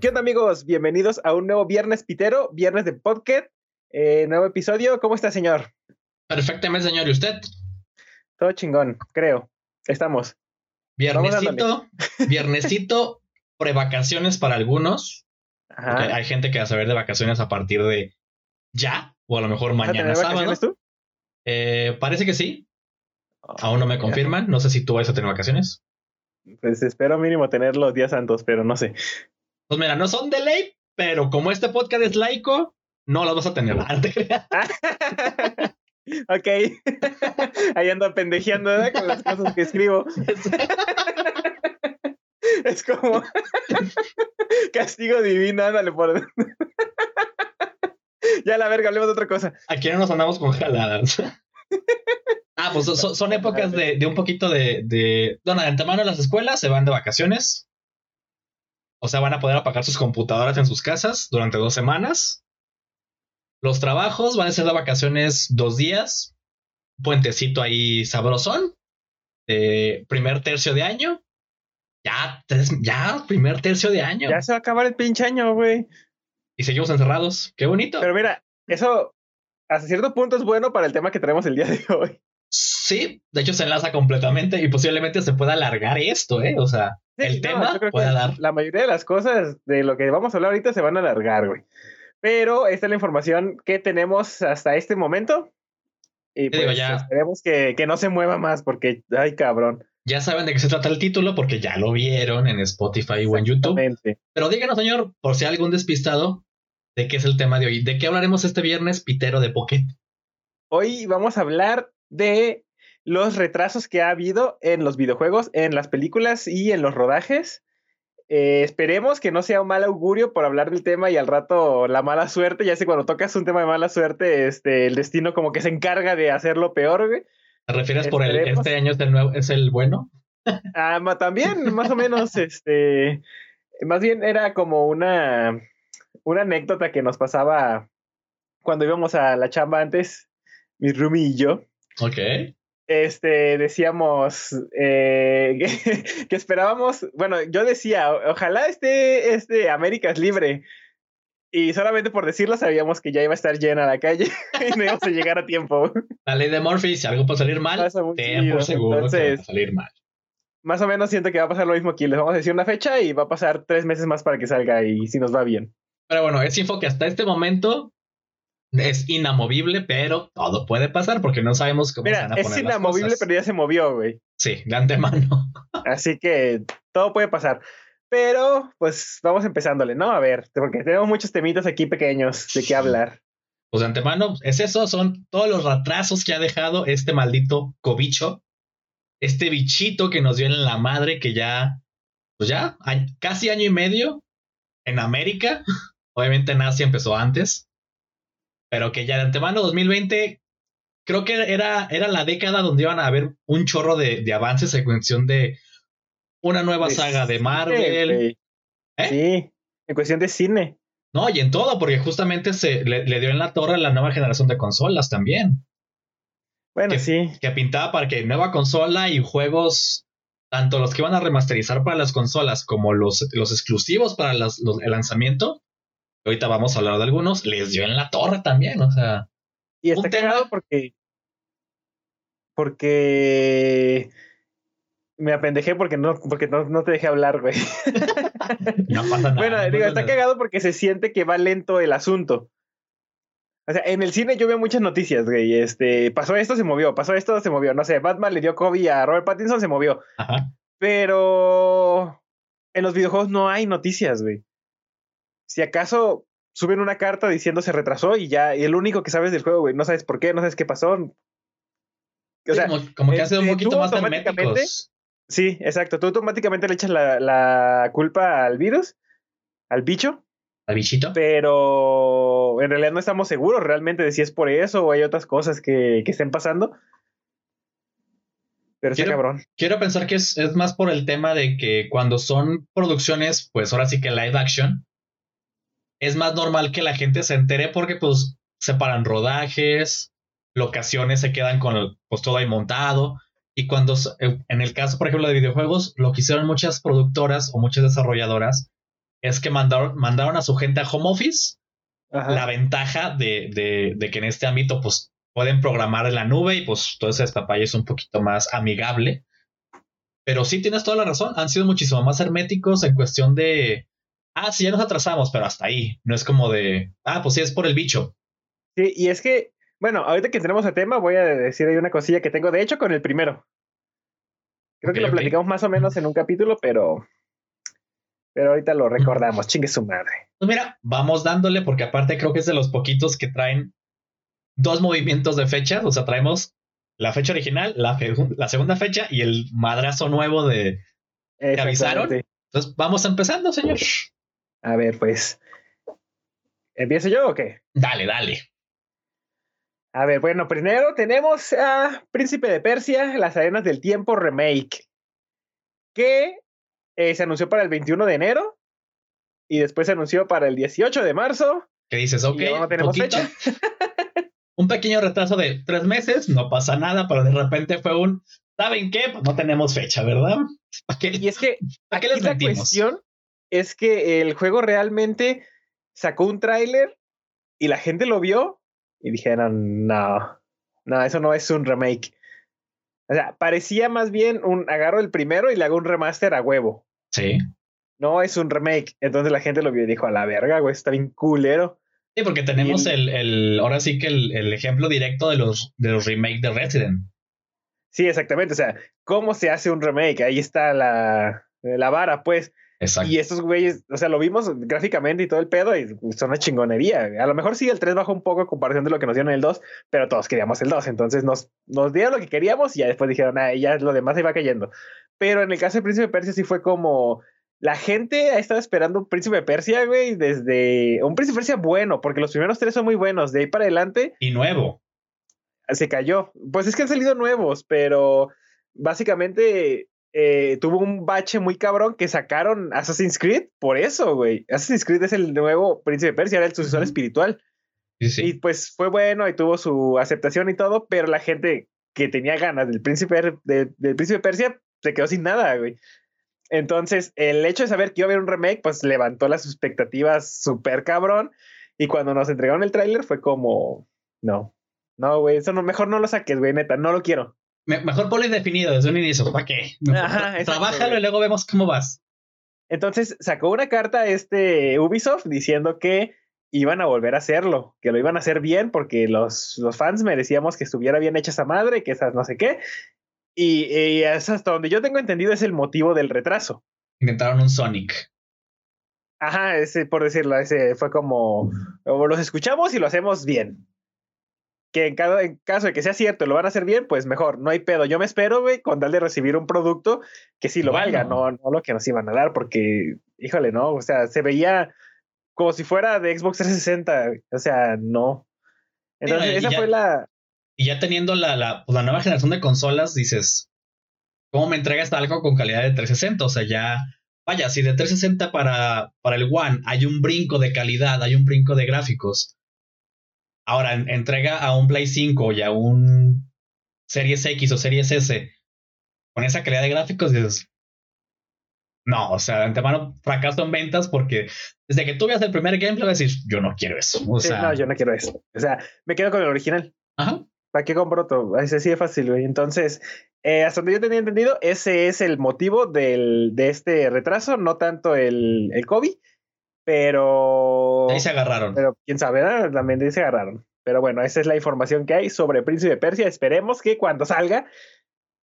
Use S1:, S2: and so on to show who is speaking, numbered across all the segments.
S1: ¿Qué onda amigos? Bienvenidos a un nuevo Viernes Pitero, Viernes de Podcast, eh, nuevo episodio. ¿Cómo está, señor?
S2: Perfectamente, señor. ¿Y usted?
S1: Todo chingón, creo. Estamos.
S2: Viernesito, viernesito, prevacaciones para algunos.
S1: Ajá.
S2: Hay gente que va a saber de vacaciones a partir de ya, o a lo mejor
S1: ¿Vas a
S2: mañana sábado.
S1: tú?
S2: Eh, parece que sí. Aún no me confirman. No sé si tú vas a tener vacaciones.
S1: Pues espero mínimo tener los días santos, pero no sé.
S2: Pues mira, no son de ley, pero como este podcast es laico, no las vas a tener.
S1: Ok. Ahí ando pendejeando ¿verdad? con las cosas que escribo. Es como castigo divino, ándale por. ya la verga, hablemos de otra cosa.
S2: Aquí no nos andamos con jaladas. ah, pues son, son épocas de, de un poquito de, de. Bueno, de antemano las escuelas se van de vacaciones. O sea, van a poder apagar sus computadoras en sus casas durante dos semanas. Los trabajos van a ser de vacaciones dos días. Puentecito ahí sabrosón. Eh, primer tercio de año. Ya, tres, ya, primer tercio de año.
S1: Ya se va a acabar el pinche año, güey.
S2: Y seguimos encerrados. Qué bonito.
S1: Pero mira, eso hasta cierto punto es bueno para el tema que traemos el día de hoy.
S2: Sí, de hecho se enlaza completamente y posiblemente se pueda alargar esto, ¿eh? O sea,
S1: Sí,
S2: el
S1: no,
S2: tema puede dar.
S1: La mayoría de las cosas de lo que vamos a hablar ahorita se van a alargar, güey. Pero esta es la información que tenemos hasta este momento. Y
S2: digo,
S1: pues
S2: ya.
S1: esperemos que, que no se mueva más porque, ay, cabrón.
S2: Ya saben de qué se trata el título porque ya lo vieron en Spotify o en YouTube. Pero díganos, señor, por si hay algún despistado, de qué es el tema de hoy. ¿De qué hablaremos este viernes, Pitero de Pocket?
S1: Hoy vamos a hablar de los retrasos que ha habido en los videojuegos, en las películas y en los rodajes. Eh, esperemos que no sea un mal augurio por hablar del tema y al rato la mala suerte, ya sé cuando tocas un tema de mala suerte, este, el destino como que se encarga de hacerlo peor, güey.
S2: ¿Te refieres por el este año es el nuevo, es el bueno?
S1: Ah, ma- también, más o menos, este, más bien era como una, una anécdota que nos pasaba cuando íbamos a la chamba antes, mi roomie y yo.
S2: Ok.
S1: este, decíamos eh, que, que esperábamos, bueno, yo decía, "O- ojalá esté este Américas libre. Y solamente por decirlo sabíamos que ya iba a estar llena la calle y no íbamos a llegar a tiempo.
S2: La ley de Murphy, si algo puede salir mal, ten por seguro que va
S1: Entonces,
S2: a salir mal.
S1: más o menos siento que va a pasar lo mismo aquí. Les vamos a decir una fecha y va a pasar tres meses más para que salga y si nos va bien.
S2: Pero bueno, es info que hasta este momento es inamovible, pero todo puede pasar porque no sabemos cómo se van a
S1: es
S2: poner las
S1: inamovible,
S2: cosas.
S1: pero ya se movió, güey.
S2: Sí, de antemano.
S1: Así que todo puede pasar. Pero, pues vamos empezándole, ¿no? A ver, porque tenemos muchos temitas aquí pequeños de qué hablar.
S2: Pues de antemano, es eso, son todos los retrasos que ha dejado este maldito cobicho, este bichito que nos dio en la madre que ya, pues ya, casi año y medio en América, obviamente en Asia empezó antes, pero que ya de antemano 2020, creo que era, era la década donde iban a haber un chorro de, de avances en cuestión de una nueva
S1: De
S2: saga de Marvel. ¿Eh?
S1: Sí, en cuestión de cine.
S2: no, y en todo, porque justamente se le, le dio en la torre a la nueva generación de consolas también.
S1: Bueno,
S2: Que-
S1: sí.
S2: que pintaba para que nueva consola y juegos, tanto los que van a remasterizar para las consolas como los, los exclusivos para las- los- el lanzamiento, ahorita vamos a hablar de algunos, les dio en la torre también, o sea,
S1: Y está cagado porque. Porque. Me apendejé porque no, porque no, no te dejé hablar, güey.
S2: no pasa nada.
S1: bueno,
S2: no
S1: digo, está
S2: nada.
S1: cagado porque se siente que va lento el asunto. O sea, en el cine yo veo muchas noticias, güey. Este, pasó esto, se movió, pasó esto, se movió. No sé, Batman le dio COVID a Robert Pattinson, se movió.
S2: Ajá.
S1: Pero en los videojuegos no hay noticias, güey. Si acaso suben una carta diciendo se retrasó y ya, y el único que sabes del juego, güey, no sabes por qué, no sabes qué pasó. O
S2: Sí,
S1: sea,
S2: como, como que han sido un
S1: este,
S2: poquito más
S1: automáticamente- sí, exacto. Tú automáticamente le echas la, la culpa al virus, al bicho,
S2: Al bichito.
S1: pero en realidad no estamos seguros realmente de si es por eso o hay otras cosas que, que estén pasando. Pero está
S2: Quiero-
S1: cabrón.
S2: Quiero pensar que es, es más por el tema de que cuando son producciones, pues ahora sí que live action, es más normal que la gente se entere porque pues separan rodajes, locaciones se quedan con pues todo ahí montado. Y cuando, eh, en el caso, por ejemplo, de videojuegos, lo que hicieron muchas productoras o muchas desarrolladoras es que mandaron, mandaron a su gente a home office. La ventaja de, de, de, que en este ámbito, pues pueden programar en la nube y pues todo ese destapalle es un poquito más amigable. Pero sí tienes toda la razón, han sido muchísimo más herméticos en cuestión de, ah, sí, ya nos atrasamos, pero hasta ahí. No es como de, ah, pues sí, es por el bicho.
S1: Sí, y es que, bueno, ahorita que tenemos el tema, voy a decir ahí una cosilla que tengo, de hecho, con el primero. Creo que lo platicamos más o menos en un capítulo, pero pero ahorita lo recordamos, chingue su madre.
S2: Pues mira, vamos dándole, porque aparte creo que es de los poquitos que traen dos movimientos de fechas, o sea, traemos la fecha original, la, la segunda fecha y el madrazo nuevo de que avisaron. Entonces, vamos empezando, señor.
S1: A ver, pues. ¿Empiezo yo o qué?
S2: Dale, dale.
S1: A ver, bueno, primero tenemos a Príncipe de Persia, Las Arenas del Tiempo Remake, que eh, se anunció para el 21 de enero y después se anunció para el 18 de marzo.
S2: ¿Qué dices? Ok, no tenemos fecha. un pequeño retraso de tres meses, no pasa nada, pero de repente fue un, ¿saben qué? Pues no tenemos fecha, ¿verdad?
S1: y es que aquí la cuestión es que el juego realmente sacó un tráiler y la gente lo vio y dijeron, no, no, eso no es un remake. O sea, parecía más bien un agarro el primero y le hago un remaster a huevo.
S2: Sí.
S1: No es un remake. Entonces la gente lo vio y dijo, a la verga, güey, está bien culero.
S2: Sí, porque tenemos el, el, ahora sí que el, el, ejemplo directo de los, de los remakes de Resident.
S1: Sí, exactamente. O sea, ¿cómo se hace un remake? Ahí está la, la vara, pues. Exacto. Y estos güeyes, o sea, lo vimos gráficamente y todo el pedo y son una chingonería. A lo mejor sí el 3 bajó un poco en comparación de lo que nos dieron el 2, pero todos queríamos el 2. Entonces nos, nos dieron lo que queríamos y ya después dijeron, ah, ya lo demás se iba cayendo. Pero en el caso de Príncipe Persia sí fue como, la gente ha estado esperando un príncipe de Persia, güey, desde un príncipe de Persia bueno, porque los primeros tres son muy buenos, de ahí para adelante.
S2: Y nuevo.
S1: Se cayó. Pues es que han salido nuevos, pero básicamente eh, tuvo un bache muy cabrón que sacaron Assassin's Creed por eso, güey. Assassin's Creed es el nuevo príncipe de Persia, era el sucesor espiritual. Y pues fue bueno y tuvo su aceptación y todo, pero la gente que tenía ganas del príncipe del príncipe de Persia se quedó sin nada, güey. Entonces, el hecho de saber que iba a haber un remake, pues levantó las expectativas súper cabrón. Y cuando nos entregaron el tráiler fue como, no, no, güey, eso no, mejor no lo saques, güey, neta, no lo quiero.
S2: Mejor ponlo definido desde un inicio, ¿para qué? Ajá, Trabájalo y luego vemos cómo vas.
S1: Entonces sacó una carta este Ubisoft diciendo que iban a volver a hacerlo, que lo iban a hacer bien porque los, los fans merecíamos que estuviera bien hecha esa madre, que esas no sé qué, y, es hasta donde yo tengo entendido es el motivo del retraso.
S2: Inventaron un Sonic.
S1: Ajá, ese, por decirlo, ese fue como, los escuchamos y lo hacemos bien. Que en, cada, en caso de que sea cierto, lo van a hacer bien, pues mejor, no hay pedo. Yo me espero, güey, con tal de recibir un producto que sí lo valga, no, no lo que nos iban a dar, porque, híjole, no, o sea, se veía como si fuera de Xbox 360, o sea, no. Entonces, esa fue la,
S2: y ya teniendo la, pues, la, nueva generación de consolas, dices, ¿cómo me entregas algo con calidad de 360? O sea, ya, vaya, si de 360 para, para el One hay un brinco de calidad, hay un brinco de gráficos. Ahora, entrega a un Play 5 y a un Series X o Series S con esa calidad de gráficos, dices, no, o sea, de antemano fracaso en ventas porque desde que tú veas el primer gameplay vas a decir, yo no quiero eso. O sea,
S1: no, yo no quiero eso. O sea, me quedo con el original.
S2: Ajá.
S1: ¿Para qué compro otro? Ese sí es fácil, güey. Entonces, eh, hasta donde yo tenía entendido, ese es el motivo del, de este retraso, no tanto el, el COVID, pero...
S2: Ahí se agarraron.
S1: Pero quién sabe, también ahí se agarraron. Pero bueno, esa es la información que hay sobre Príncipe de Persia. Esperemos que cuando salga,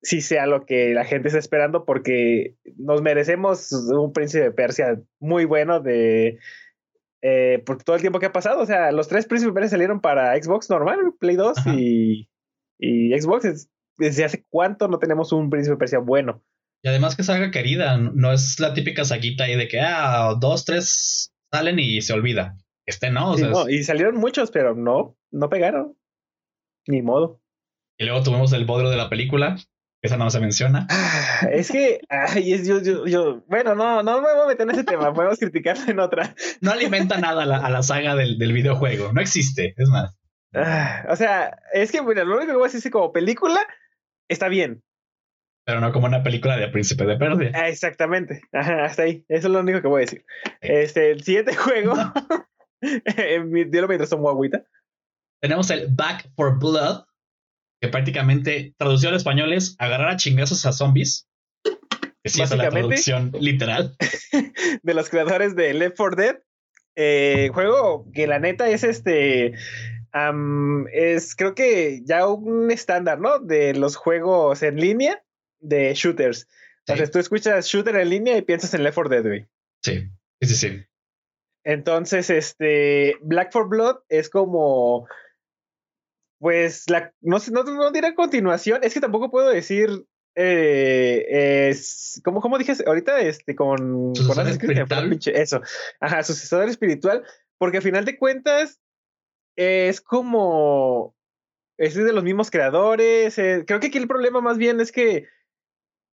S1: sí sea lo que la gente está esperando, porque nos merecemos un Príncipe de Persia muy bueno de eh, por todo el tiempo que ha pasado. O sea, los tres príncipes salieron para Xbox normal, Play 2 y, y, Xbox. Desde hace cuánto no tenemos un príncipe Persia bueno.
S2: Y además que salga querida, no es la típica saguita ahí de que, ah, dos, tres salen y se olvida. Este no, o sea,
S1: Y salieron muchos, pero no, no pegaron. Ni modo.
S2: Y luego tuvimos el bodrio de la película, esa no se menciona.
S1: Ah, es que, ay, es, yo, yo, yo, bueno, no, no me voy a meter en ese tema, podemos criticarlo en otra.
S2: No alimenta nada a la, saga del, del, videojuego, no existe, es más.
S1: Ah, o sea, es que, bueno, lo único que voy a decir es que como película está bien.
S2: Pero no como una película de Príncipe de Persia.
S1: Ah, exactamente. Ajá, hasta ahí. Eso es lo único que voy a decir. Este, el siguiente juego. Dilo mientras tomo agüita.
S2: Tenemos el Back for Blood, que prácticamente traducido al español es agarrar a chingazos a zombies. Que sí es la traducción literal.
S1: de los creadores de Left 4 Dead. Eh, juego que la neta es este. es creo que ya un estándar, ¿no? De los juegos en línea de shooters. Entonces tú escuchas shooter en línea y piensas en Left 4 Dead, güey.
S2: Sí, sí, sí.
S1: Entonces, este, Black for Blood es como, pues, la, no sé, no, no diré continuación, es que tampoco puedo decir, eh, es, como, como dije ahorita, este, con, con espiritual. eso, ajá, sucesor espiritual, porque a final de cuentas es como, es de los mismos creadores, eh, creo que aquí el problema más bien es que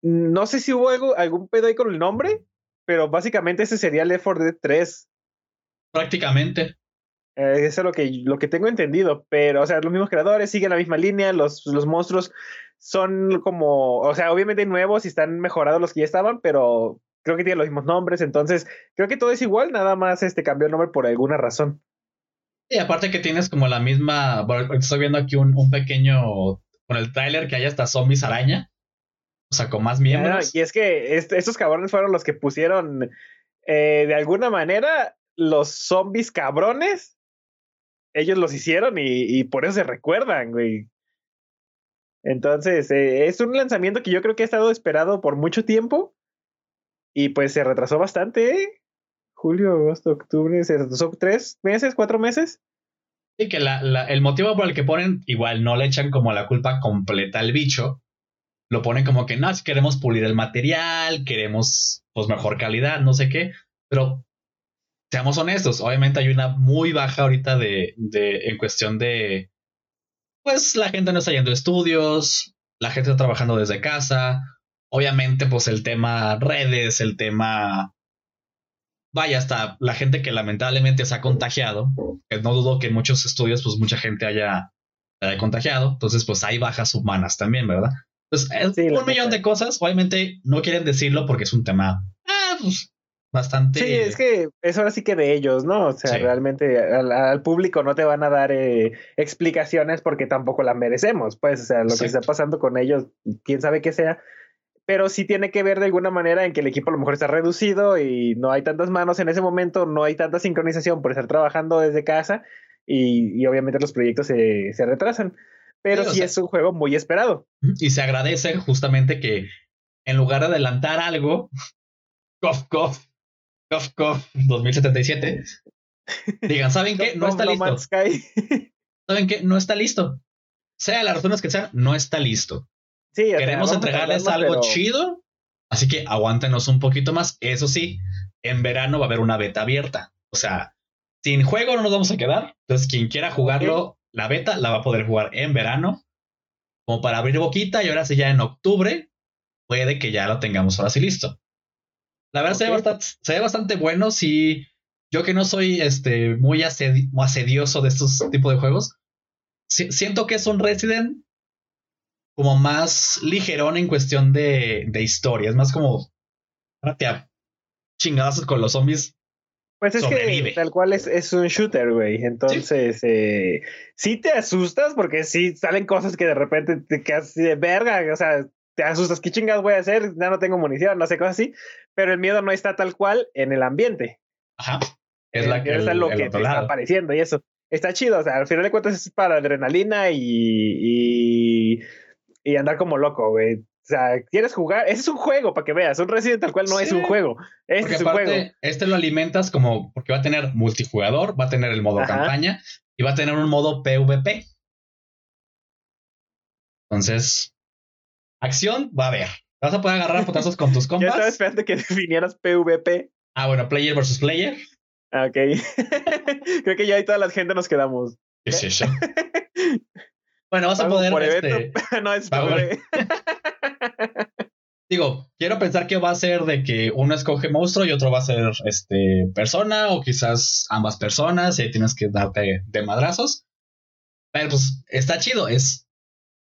S1: no sé si hubo algo, algún pedo ahí con el nombre, pero básicamente ese sería Left 4 Dead 3.
S2: Prácticamente.
S1: Eh, eso es lo que, lo que tengo entendido, pero, o sea, los mismos creadores siguen la misma línea, los, los monstruos son como, o sea, obviamente nuevos y están mejorados los que ya estaban, pero creo que tienen los mismos nombres, entonces creo que todo es igual, nada más este cambió el nombre por alguna razón.
S2: Y aparte que tienes como la misma, estoy viendo aquí un, un pequeño, con el tráiler que hay hasta zombies araña, o sea, con más miembros.
S1: y es que estos cabrones fueron los que pusieron, eh, de alguna manera, los zombies cabrones. Ellos los hicieron y, por eso se recuerdan, güey. Entonces, eh, es un lanzamiento que yo creo que ha estado esperado por mucho tiempo. Y pues se retrasó bastante, ¿eh? Julio, agosto, octubre, se retrasó tres meses, cuatro meses.
S2: Y que el motivo por el que ponen, igual no le echan como la culpa completa al bicho, lo ponen como que no, queremos pulir el material, queremos pues mejor calidad, no sé qué, pero seamos honestos, obviamente hay una muy baja ahorita de, de en cuestión de pues la gente no está yendo a estudios, la gente está trabajando desde casa, obviamente pues el tema redes, el tema vaya hasta la gente que lamentablemente se ha contagiado, no dudo que en muchos estudios pues mucha gente haya, haya contagiado, entonces pues hay bajas humanas también, ¿verdad? Pues es un millón de cosas. Obviamente no quieren decirlo porque es un tema ah, pues, bastante.
S1: Sí, es que es ahora sí que de ellos, ¿no? O sea, realmente al, público no te van a dar eh, explicaciones porque tampoco la merecemos. Pues, o sea, lo que está pasando con ellos, quién sabe qué sea. Pero sí tiene que ver de alguna manera en que el equipo a lo mejor está reducido y no hay tantas manos en ese momento, no hay tanta sincronización por estar trabajando desde casa y, obviamente los proyectos se, se retrasan pero sí, es un juego muy esperado.
S2: Y se agradece justamente que en lugar de adelantar algo, Cof Cof, Cof Cof 2077, digan, ¿saben qué? No está listo. ¿Saben qué? No está listo. Sea las razones que sean, no está listo. Sí, Queremos entregarles algo chido, así que aguántenos un poquito más. Eso sí, en verano va a haber una beta abierta. O sea, sin juego no nos vamos a quedar. Entonces, quien quiera jugarlo, la beta la va a poder jugar en verano, como para abrir boquita, y ahora sí ya en octubre puede que ya lo tengamos ahora sí listo. La verdad se, ve bastante, se, ve bastante, bueno. Si yo que no soy este, muy, asedioso de estos tipos de juegos, siento que es un Resident como más ligerón en cuestión de, de historia. Es más como, te chingadazos con los zombies
S1: pues es que tal cual es, un shooter, güey. Entonces, ¿Sí? Eh, sí te asustas porque sí salen cosas que de repente te quedas de verga, o sea, te asustas, ¿qué chingas voy a hacer? Ya no tengo munición, no sé, cosas así. Pero el miedo no está tal cual en el ambiente.
S2: Ajá. Es la que,
S1: es lo que te está apareciendo y eso. Está chido, o sea, al final de cuentas es para adrenalina y, y, y andar como loco, güey. O sea, ¿quieres jugar? Ese es un juego para que veas. Un Resident tal cual no es un juego. Este es un juego.
S2: Este lo alimentas como porque va a tener multijugador, va a tener el modo campaña y va a tener un modo PvP. Entonces, acción va a haber. Vas a poder agarrar potazos con tus compas.
S1: Yo estaba esperando que definieras PvP.
S2: Ah, bueno, player versus player.
S1: Ah, ok. Creo que ya ahí toda la gente nos quedamos.
S2: ¿Qué es eso? bueno, vas a poder. este,
S1: no, es
S2: Digo, quiero pensar que va a ser de que uno escoge monstruo y otro va a ser este persona, o quizás ambas personas, y ahí tienes que darte de madrazos. Pero pues está chido, es.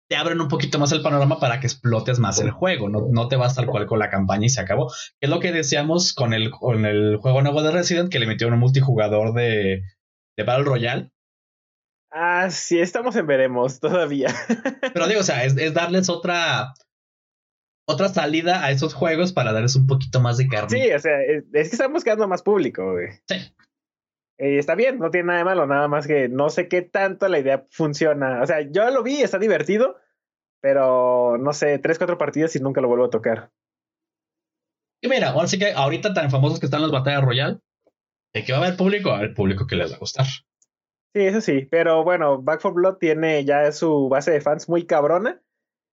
S2: te abren un poquito más el panorama para que explotes más el juego. No, no te vas tal cual con la campaña y se acabó. Es lo que decíamos con el, con el juego nuevo de Resident, que le metieron un multijugador de, de Battle Royale.
S1: Ah, sí, estamos en veremos todavía.
S2: Pero digo, o sea, es, es darles otra otra salida a esos juegos para darles un poquito más de carne.
S1: Sí, o sea, es, es que están buscando más público, güey.
S2: Sí.
S1: Eh, está bien, no tiene nada de malo, nada más que no sé qué tanto la idea funciona. O sea, yo lo vi, está divertido, pero no sé, tres, cuatro partidas y nunca lo vuelvo a tocar.
S2: Y mira, ahora sí que ahorita tan famosos que están las batallas royal, de que va a haber público, va a haber público que les va a gustar.
S1: Sí, eso sí, pero bueno, Back 4 Blood tiene ya su base de fans muy cabrona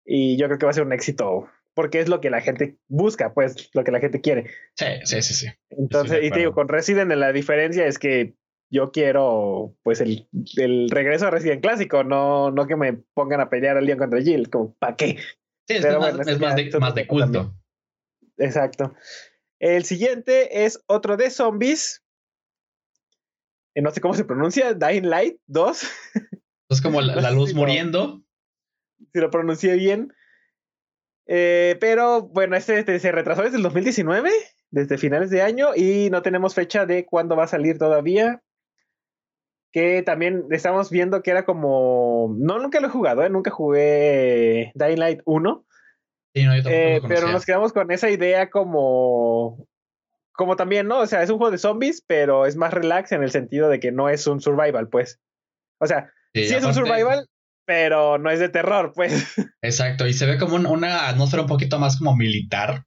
S1: y yo creo que va a ser un éxito porque es lo que la gente busca, pues lo que la gente quiere.
S2: Sí, sí, sí, sí.
S1: Entonces, y te digo, con Resident la diferencia es que yo quiero pues el, el regreso a Resident clásico, no, no que me pongan a pelear al Leon contra Jill, como ¿para qué?
S2: Sí, es,
S1: Pero
S2: más,
S1: bueno,
S2: es más de,
S1: eso
S2: más de
S1: también.
S2: culto.
S1: Exacto. El siguiente es otro de zombies. Eh, No sé cómo se pronuncia, Dying Light 2,
S2: Es como la, luz
S1: si lo-
S2: muriendo.
S1: si lo pronuncié bien. Eh, pero bueno, este, este se retrasó desde el 2019, desde finales de año, y no tenemos fecha de cuándo va a salir todavía. Que también estamos viendo que era como. No, nunca lo he jugado, ¿eh? nunca jugué Dying Light 1.
S2: Sí, no, yo
S1: Eh, pero nos quedamos con esa idea como. Como también, ¿no? O sea, es un juego de zombies, pero es más relax en el sentido de que no es un survival, pues. O sea,
S2: Sí,
S1: sí es un survival, pero no es de terror, pues.
S2: Exacto, y se ve como un- una atmósfera un poquito más como militar.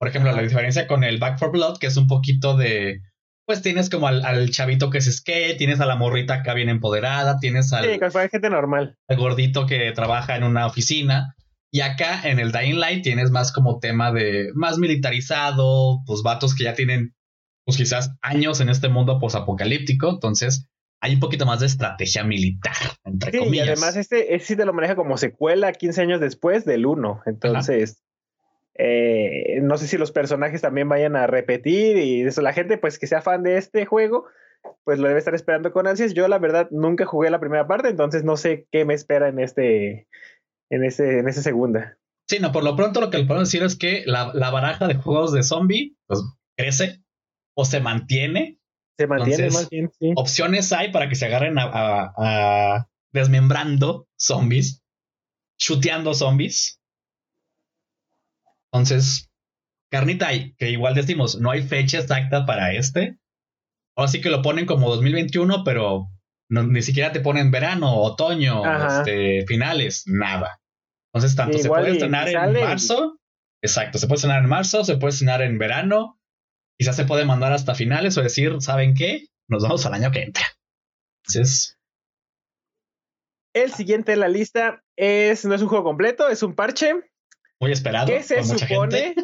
S2: Por ejemplo, la diferencia con el Back for Blood, que es un poquito de. Pues tienes como al, al chavito que es skate, tienes a la morrita acá bien empoderada, tienes al,
S1: Sí, que gente normal.
S2: al gordito que trabaja en una oficina. Y acá en el Dying Light tienes más como tema de más militarizado, pues vatos que ya tienen, pues quizás años en este mundo posapocalíptico. Entonces hay un poquito más de estrategia militar, entre
S1: Sí, y
S2: comillas.
S1: además este, este sí te lo maneja como secuela 15 años después del 1. Entonces, eh, no sé si los personajes también vayan a repetir y eso, la gente pues que sea fan de este juego, pues lo debe estar esperando con ansias. Yo la verdad nunca jugué la primera parte, entonces no sé qué me espera en este, en este, en esta segunda.
S2: Sí, no, por lo pronto lo que le podemos decir es que la, la baraja de juegos de zombie pues, crece o se mantiene.
S1: Se mantiene
S2: Entonces,
S1: más bien, sí.
S2: Opciones hay para que se agarren a, a- a desmembrando zombies, chuteando zombies. Entonces, carnita hay, que igual decimos, no hay fecha exacta para este. Ahora sí que lo ponen como 2021, pero no- ni siquiera te ponen verano, otoño, este, finales, nada. Entonces, tanto se puede estrenar en marzo. Exacto, se puede estrenar en marzo, se puede estrenar en verano. Quizás se puede mandar hasta finales o decir, ¿saben qué? Nos vamos al año que entra. Entonces,
S1: El siguiente en la lista es, no es un juego completo, es un parche
S2: muy esperado
S1: que se supone,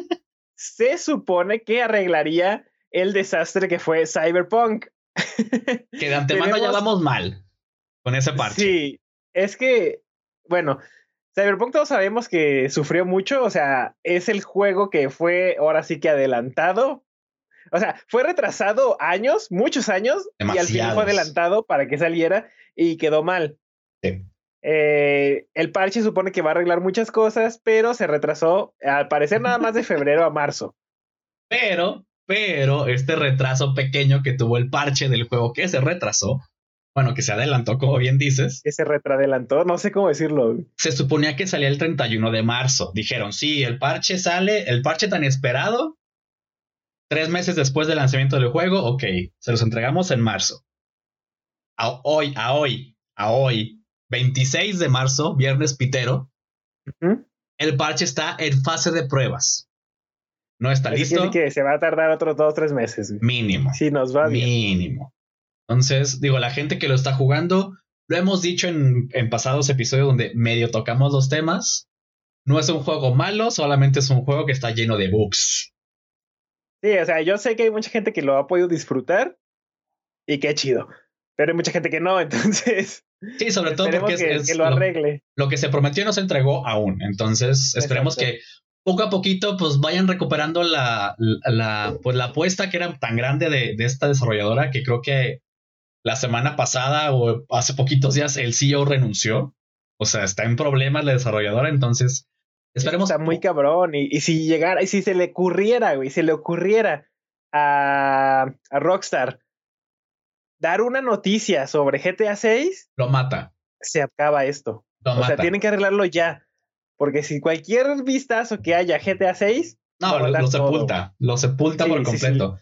S1: se supone que arreglaría el desastre que fue Cyberpunk.
S2: Que de antemano ya vamos mal con ese parche.
S1: Sí, es que, bueno, Cyberpunk todos sabemos que sufrió mucho, o sea, es el juego que fue ahora sí que adelantado. O sea, fue retrasado años, muchos años, y al final
S2: Demasiados.
S1: fue adelantado para que saliera y quedó mal.
S2: Sí.
S1: Eh, el parche supone que va a arreglar muchas cosas, pero se retrasó, al parecer, nada más de febrero a marzo.
S2: Pero, pero este retraso pequeño que tuvo el parche del juego que se retrasó, bueno, que se adelantó, como bien dices,
S1: Que se retradelantó, no sé cómo decirlo.
S2: se suponía que salía el 31 de marzo. Dijeron, sí, el parche sale, el parche tan esperado, tres meses después del lanzamiento del juego, ok, se los entregamos en marzo. A hoy, a hoy, a hoy, 26 de marzo, viernes pitero, el parche está en fase de pruebas. No está
S1: Así
S2: listo,
S1: que, que se va a tardar otros dos, tres meses. güey.
S2: mínimo.
S1: Si nos va bien.
S2: mínimo. Entonces, digo, la gente que lo está jugando, lo hemos dicho en, en pasados episodios donde medio tocamos los temas. No es un juego malo, solamente es un juego que está lleno de bugs.
S1: Sí, o sea, yo sé que hay mucha gente que lo ha podido disfrutar y qué chido. Pero hay mucha gente que no, entonces
S2: Sí, sobre todo porque es,
S1: que,
S2: es
S1: que lo
S2: lo,
S1: arregle.
S2: lo que se prometió no se entregó aún. Entonces, esperemos
S1: Exacto.
S2: que poco a poquito pues vayan recuperando la, la, la, pues, la apuesta que era tan grande de, de esta desarrolladora que creo que la semana pasada o hace poquitos días el CEO renunció. O sea, está en problemas la desarrolladora, entonces esperemos.
S1: Está muy cabrón. Y, y si llegara, y si se le ocurriera, güey, se le ocurriera a, a Rockstar dar una noticia sobre GTA 6,
S2: lo mata.
S1: Se acaba esto. o sea, tienen que arreglarlo ya. Porque si cualquier vistazo que haya GTA 6.
S2: No, lo, sepulta. Lo sepulta por completo.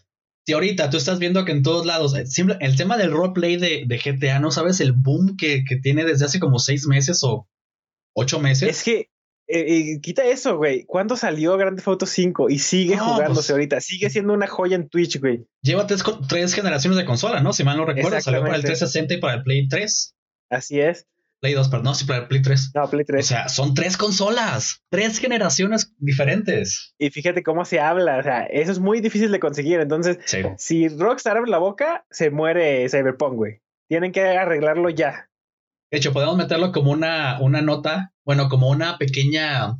S2: Si ahorita tú estás viendo que en todos lados, eh, siempre, el tema del roleplay de, de GTA, ¿no sabes el boom que, que, tiene desde hace como seis meses o ocho meses?
S1: Es que, eh, quita eso, güey. ¿Cuándo salió Grand Theft Auto 5? Y sigue jugándose pues ahorita. Sigue siendo una joya en Twitch, güey.
S2: Lleva tres, tres, generaciones de consola, ¿no? Si mal no recuerdo, salió para el 360 y para el Play 3.
S1: Así es.
S2: Play 2, perdón, no, sí, para el Play 3.
S1: No, Play 3.
S2: O sea, son tres consolas, tres generaciones diferentes.
S1: Y fíjate cómo se habla, o sea, eso es muy difícil de conseguir. Entonces, si Rockstar abre la boca, se muere Cyberpunk, güey. Tienen que arreglarlo ya.
S2: De hecho, podemos meterlo como una, una nota, bueno, como una pequeña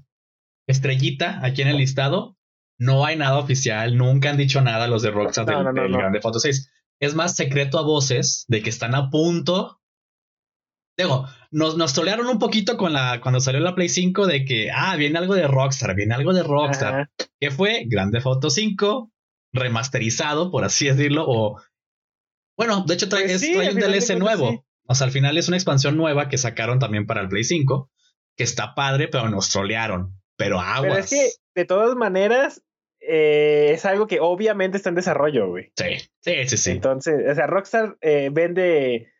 S2: estrellita aquí en el listado. No hay nada oficial, nunca han dicho nada los de Rockstar del, Grande Foto 6. Es más secreto a voces de que están a punto Digo, nos, nos tolearon un poquito con la, cuando salió la Play 5 de que, ah, viene algo de Rockstar, viene algo de Rockstar. ¿Qué fue? Grande Foto 5, remasterizado, por así decirlo, o... Bueno, de hecho trae, pues un DLC nuevo. O sea, al final es una expansión nueva que sacaron también para el Play 5, que está padre, pero nos trolearon. Pero aguas. Pero es que,
S1: de todas maneras, eh, es algo que obviamente está en desarrollo, güey.
S2: Sí, sí, sí, sí.
S1: Entonces, o sea, Rockstar eh, vende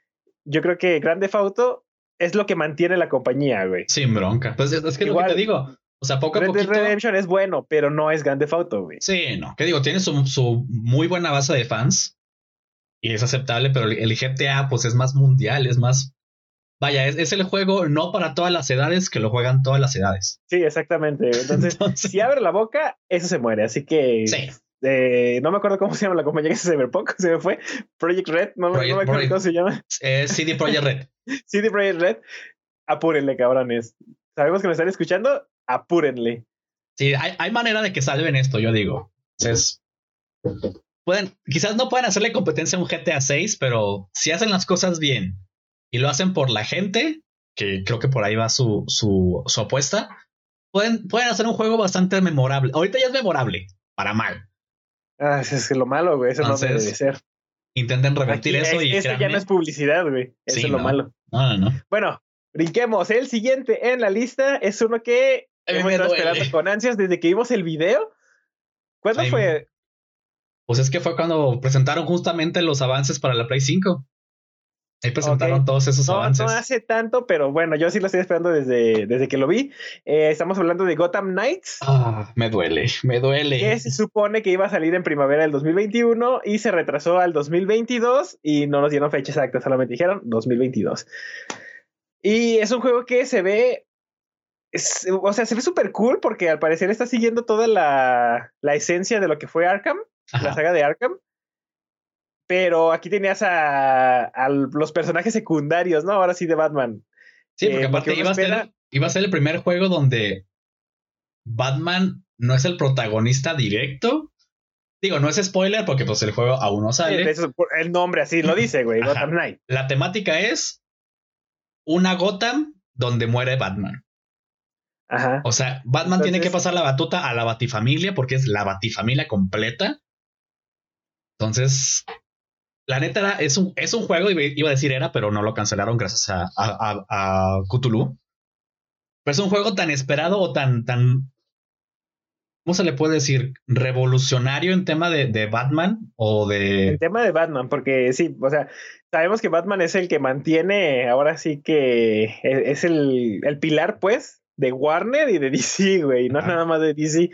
S1: yo creo que Grande Fauto es lo que mantiene la compañía, güey.
S2: Sin bronca. Pues es, que lo que te digo. O sea, poco a poco.
S1: Redemption es bueno, pero no es Grande Fauto, güey.
S2: Sí, no. ¿Qué digo? Tiene su, su, muy buena base de fans y es aceptable, pero el GTA, pues es más mundial, es más. Vaya, es, es, el juego no para todas las edades que lo juegan todas las edades.
S1: Sí, exactamente. Entonces, si abre la boca, eso se muere. Así que. Sí no me acuerdo cómo se llama la compañía que se Cyberpunk, se me fue. Project Red, no, me acuerdo cómo se llama.
S2: Eh, CD Projekt Red.
S1: CD Projekt Red. Apúrenle, cabrones. Sabemos que me están escuchando, apúrenle.
S2: Sí, hay, hay manera de que salven esto, yo digo. Entonces, pueden, quizás no puedan hacerle competencia a un GTA 6, pero si hacen las cosas bien y lo hacen por la gente, que creo que por ahí va su, su, su apuesta, pueden, pueden hacer un juego bastante memorable. Ahorita ya es memorable, para mal.
S1: Ah, es que lo malo, güey. Eso no debe de ser.
S2: Intenten revertir eso y.
S1: Eso ya no es publicidad, güey. Eso es lo malo.
S2: No, no,
S1: Bueno, brinquemos. El siguiente en la lista es uno que hemos estado esperando con ansias desde que vimos el video. ¿Cuándo fue?
S2: Pues es que fue cuando presentaron justamente los avances para la Play 5. Ahí presentaron todos esos avances.
S1: No hace tanto, pero bueno, yo sí lo estoy esperando desde, desde que lo vi. Eh, estamos hablando de Gotham Knights.
S2: Ah, me duele, me duele.
S1: Que se supone que iba a salir en primavera del 2021 y se retrasó al 2022 y no nos dieron fecha exacta, solamente dijeron 2022. Y es un juego que se ve o sea, se ve súper cool porque al parecer está siguiendo toda la, la, esencia de lo que fue Arkham, la saga de Arkham. Pero aquí tenías a, los personajes secundarios, ¿no? Ahora sí de Batman.
S2: Sí, porque eh, aparte iba, a ser, iba a ser el primer juego donde Batman no es el protagonista directo. Digo, no es spoiler porque pues el juego aún no sale.
S1: el nombre así lo dice, güey, Gotham Knight.
S2: La temática es una Gotham donde muere Batman.
S1: Ajá.
S2: O sea, Batman tiene que pasar la batuta a la Batifamilia porque es la Batifamilia completa. Entonces, la neta era, es un, es un juego, iba a decir era, pero no lo cancelaron gracias a, a, a, Cthulhu. Pero es un juego tan esperado o tan, tan, ¿cómo se le puede decir? Revolucionario en tema de, de, Batman o de...
S1: En tema de Batman, porque sí, o sea, sabemos que Batman es el que mantiene, ahora sí que e, es el, el pilar, pues, de Warner y de DC, güey, no es nada más de DC.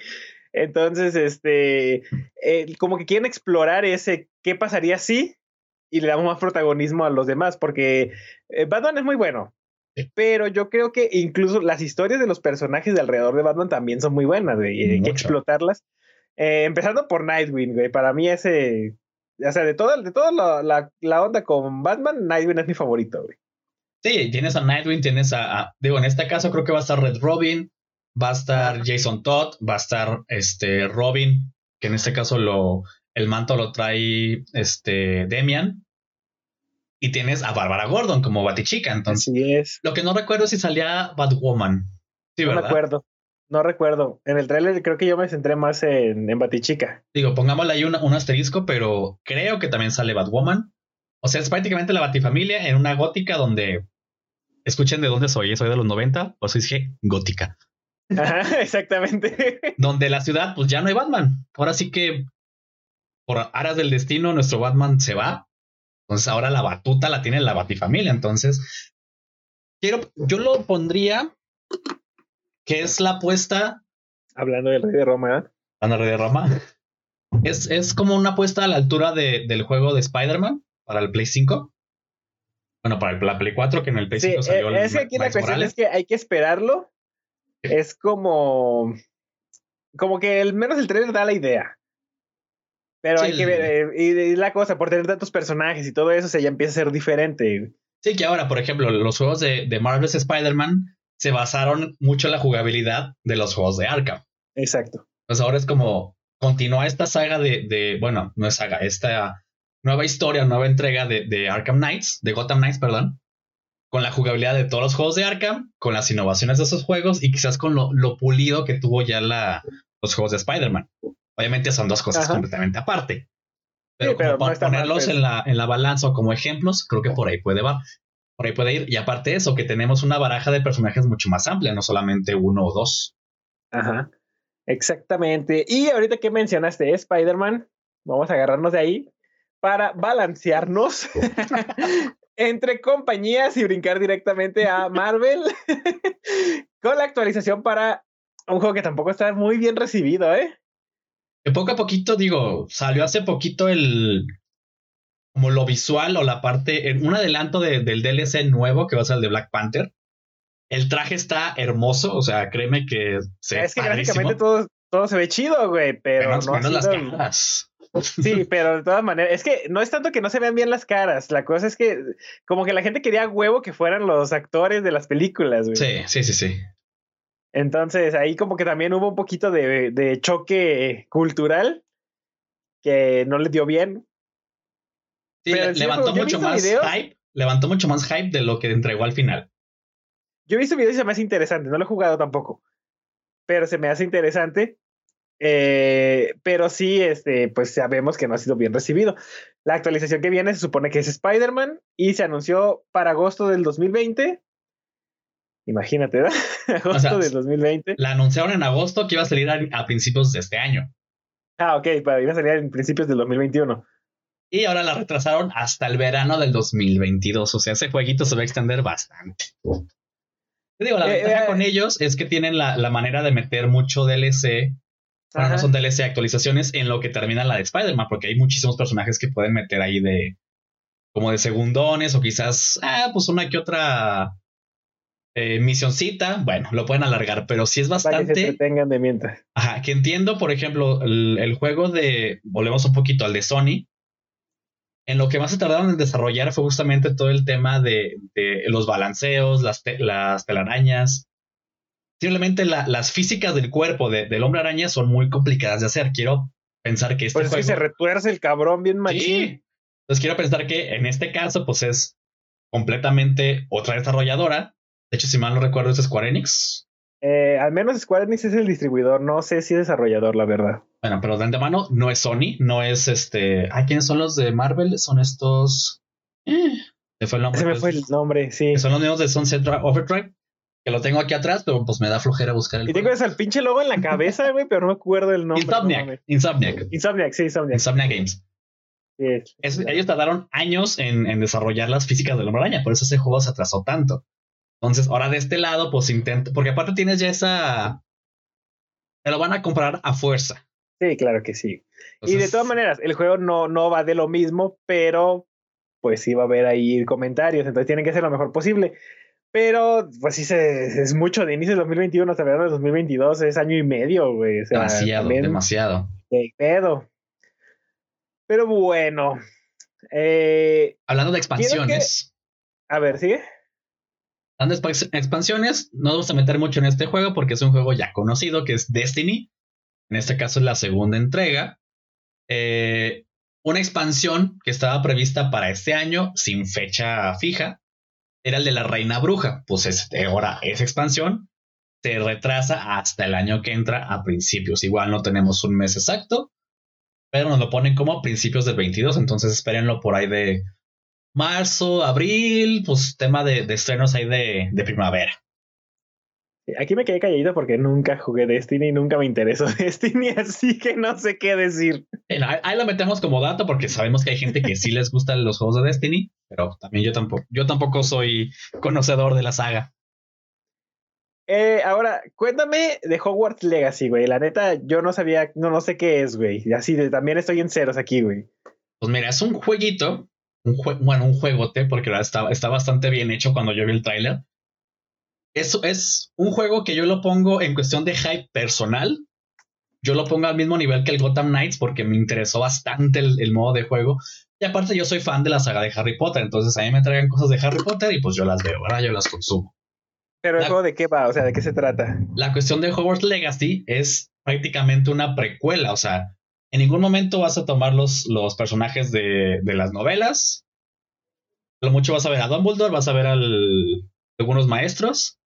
S1: Entonces, este, eh, como que quieren explorar ese, ¿qué pasaría si? y le damos más protagonismo a los demás, porque eh, Batman es muy bueno. Pero yo creo que incluso las historias de los personajes de alrededor de Batman también son muy buenas, güey. Y hay que explotarlas. Eh, empezando por Nightwing, güey. Para mí ese. O sea, de toda, de toda la, la, onda con Batman, Nightwing es mi favorito, güey.
S2: Sí, tienes a Nightwing, tienes a, Digo, en este caso creo que va a estar Red Robin, va a estar Jason Todd, va a estar este Robin, que en este caso lo, el manto lo trae este Demian. y tienes a Bárbara Gordon como Batichica. Entonces,
S1: Así es.
S2: lo que no recuerdo es si salía Batwoman. Sí,
S1: no acuerdo. No recuerdo. En el tráiler creo que yo me centré más en, en Batichica.
S2: Digo, pongámosle ahí una- un asterisco, pero creo que también sale Batwoman. O sea, es prácticamente la Batifamilia en una gótica donde. Escuchen de dónde soy, ¿eh? soy de los 90, por eso dije gótica.
S1: Ajá, exactamente.
S2: Donde la ciudad, pues ya no hay Batman. Ahora sí que, por aras del destino, nuestro Batman se va. Entonces ahora la batuta la tiene la Batifamilia. Entonces, quiero, yo lo pondría que es la apuesta
S1: Hablando del rey de Roma, ¿eh?
S2: a la de Roma. Es, es como una apuesta a la altura de- del juego de Spider-Man para el Play 5. Bueno, para el, la Play 4, que en el Play
S1: Sí,
S2: 5 salió
S1: eh,
S2: el
S1: es que aquí la cuestión
S2: Morales.
S1: es que hay que esperarlo. Es como. Como que el menos el trailer da la idea. Pero
S2: Sí,
S1: hay que ver. eh, y, y la cosa, por tener tantos personajes y todo eso, o sea, ya empieza a ser diferente.
S2: Sí, que ahora, por ejemplo, los juegos de, de Marvel's Spider-Man se basaron mucho en la jugabilidad de los juegos de Arkham.
S1: Exacto.
S2: Pues ahora es como continúa esta saga de, de- bueno, no es saga, esta nueva historia, nueva entrega de, de Arkham Knights, de Gotham Knights, perdón, con la jugabilidad de todos los juegos de Arkham, con las innovaciones de esos juegos y quizás con lo, lo pulido que tuvo ya la, los juegos de Spider-Man. Obviamente son dos cosas
S1: Ajá.
S2: completamente aparte. Pero,
S1: Sí,
S2: como para ponerlos
S1: pues.
S2: en, la, en la balanza o como ejemplos, creo que por ahí puede va. Por ahí puede ir. Y aparte de eso, que tenemos una baraja de personajes mucho más amplia, no solamente uno o dos.
S1: Ajá. Exactamente. Y ahorita que mencionaste Spider-Man, vamos a agarrarnos de ahí para balancearnos entre compañías y brincar directamente a Marvel con la actualización para un juego que tampoco está muy bien recibido, ¿eh?
S2: Que poco a poquito, digo, salió hace poquito el. Como lo visual o la parte. Un adelanto de- del DLC nuevo que va a ser el de Black Panther. El traje está hermoso, o sea, créeme que se
S1: es que
S2: padrísimo,
S1: gráficamente todo, todo se ve chido, güey, pero
S2: menos,
S1: no
S2: menos las caras.
S1: Sí, pero de todas maneras, es que no es tanto que no se vean bien las caras, la cosa es que como que la gente quería huevo que fueran los actores de las películas, güey.
S2: Sí, sí, sí, sí.
S1: Entonces ahí como que también hubo un poquito de, de choque cultural que no les dio bien.
S2: Sí,
S1: Pero
S2: le-
S1: sí,
S2: levantó mucho más
S1: videos.
S2: hype. Levantó mucho más hype de lo que entregó al final.
S1: Yo he visto videos y se me hace interesante, no lo he jugado tampoco, pero se me hace interesante. Eh, pero sí, este, pues sabemos que no ha sido bien recibido. La actualización que viene se supone que es Spider-Man y se anunció para agosto del 2020. Imagínate, ¿verdad? agosto
S2: sea,
S1: del 2020.
S2: La anunciaron en agosto que iba a salir a, a principios de este año.
S1: Ah, ok, iba a salir en principios del 2021.
S2: Y ahora la retrasaron hasta el verano del 2022. O sea, ese jueguito se va a extender bastante. Te digo, la
S1: Eh,
S2: ventaja
S1: eh,
S2: con ellos es que tienen la, la manera de meter mucho DLC. Bueno,
S1: Ajá.
S2: no son DLC actualizaciones en lo que termina la de Spider-Man, porque hay muchísimos personajes que pueden meter ahí de como de segundones o quizás, ah, pues una que otra eh, misioncita. Bueno, lo pueden alargar, pero sí es
S1: Para que se
S2: bastante.
S1: entretengan de mientras.
S2: Ajá, que entiendo, por ejemplo, el, el juego de, volvemos un poquito al de Sony, en lo que más se tardaron en desarrollar fue justamente todo el tema de, de los balanceos, las, te- las telarañas. Simplemente la- las físicas del cuerpo de- del hombre araña son muy complicadas de hacer. Quiero pensar que este
S1: Pues es que
S2: juego...
S1: se retuerce el cabrón bien machín.
S2: Sí. Entonces quiero pensar que en este caso, pues es completamente otra desarrolladora. De hecho, si mal no recuerdo, es Square Enix.
S1: Eh, al menos Square Enix es el distribuidor, no sé si es desarrollador, la verdad.
S2: Bueno, pero de antemano no es Sony, no es este. Ah, ¿quiénes son los de Marvel? Son estos. Eh, se fue el nombre.
S1: Se me
S2: pues,
S1: fue el nombre, sí.
S2: son los mismos de Sunset Dri- Overdrive. Que lo tengo aquí atrás, pero pues me da flojera buscar el.
S1: Y tengo
S2: juego.
S1: ese el pinche logo en la cabeza, güey, pero no me acuerdo el nombre. no
S2: Insomniac.
S1: mames.
S2: Insomniac.
S1: Insomniac, sí, Insomniac.
S2: Insomniac Games.
S1: Sí, es-
S2: ellos tardaron años en, en desarrollar las físicas del hombre araña, por eso ese juego se atrasó tanto. Entonces, ahora de este lado, pues intento. Porque aparte tienes ya esa. Te lo van a comprar a fuerza.
S1: sí, claro que sí. y de todas maneras, el juego no, no va de lo mismo, pero pues sí va a haber ahí comentarios, entonces tienen que hacer lo mejor posible. Pero pues sí, se, es mucho de inicio de 2021 hasta verano de 2022, es año y medio, güey. O sea,
S2: Demasiado,
S1: también,
S2: demasiado.
S1: qué pedo. Pero bueno, eh,
S2: Hablando de
S1: que-
S2: expansiones.
S1: a ver, sigue.
S2: Hablando de expa- expansiones, no vamos a meter mucho en este juego porque es un juego ya conocido que es Destiny. En este caso es la segunda entrega. Eh, una expansión que estaba prevista para este año sin fecha fija era el de la Reina Bruja. Pues es, ahora esa expansión se retrasa hasta el año que entra a principios. Igual no tenemos un mes exacto, pero nos lo ponen como a principios del 22, entonces espérenlo por ahí de marzo, abril, pues tema de, estrenos ahí de, de primavera.
S1: Aquí me quedé calladito porque nunca jugué Destiny y nunca me interesó Destiny, así que no sé qué decir.
S2: ahí lo metemos como dato porque sabemos que hay gente que sí les gustan los juegos de Destiny, pero también yo tampoco, yo tampoco soy conocedor de la saga.
S1: Eh, ahora, cuéntame de Hogwarts Legacy, güey. La neta, yo no sabía, no, no sé qué es, güey. Así de, también estoy en ceros aquí, güey.
S2: Pues mira, es un jueguito, un bueno, un juegote, porque está, está bastante bien hecho cuando yo vi el tráiler eso es un juego que yo lo pongo en cuestión de hype personal. Yo lo pongo al mismo nivel que el Gotham Knights porque me interesó bastante el, modo de juego. Y aparte yo soy fan de la saga de Harry Potter, entonces a mí me traigan cosas de Harry Potter y pues yo las veo, ¿verdad? Yo las consumo.
S1: Pero el juego de qué va, o sea, ¿de qué se trata?
S2: La cuestión de Hogwarts Legacy es prácticamente una precuela, o sea, en ningún momento vas a tomar los, los personajes de, de las novelas. lo mucho vas a ver a Dumbledore, vas a ver al, algunos maestros,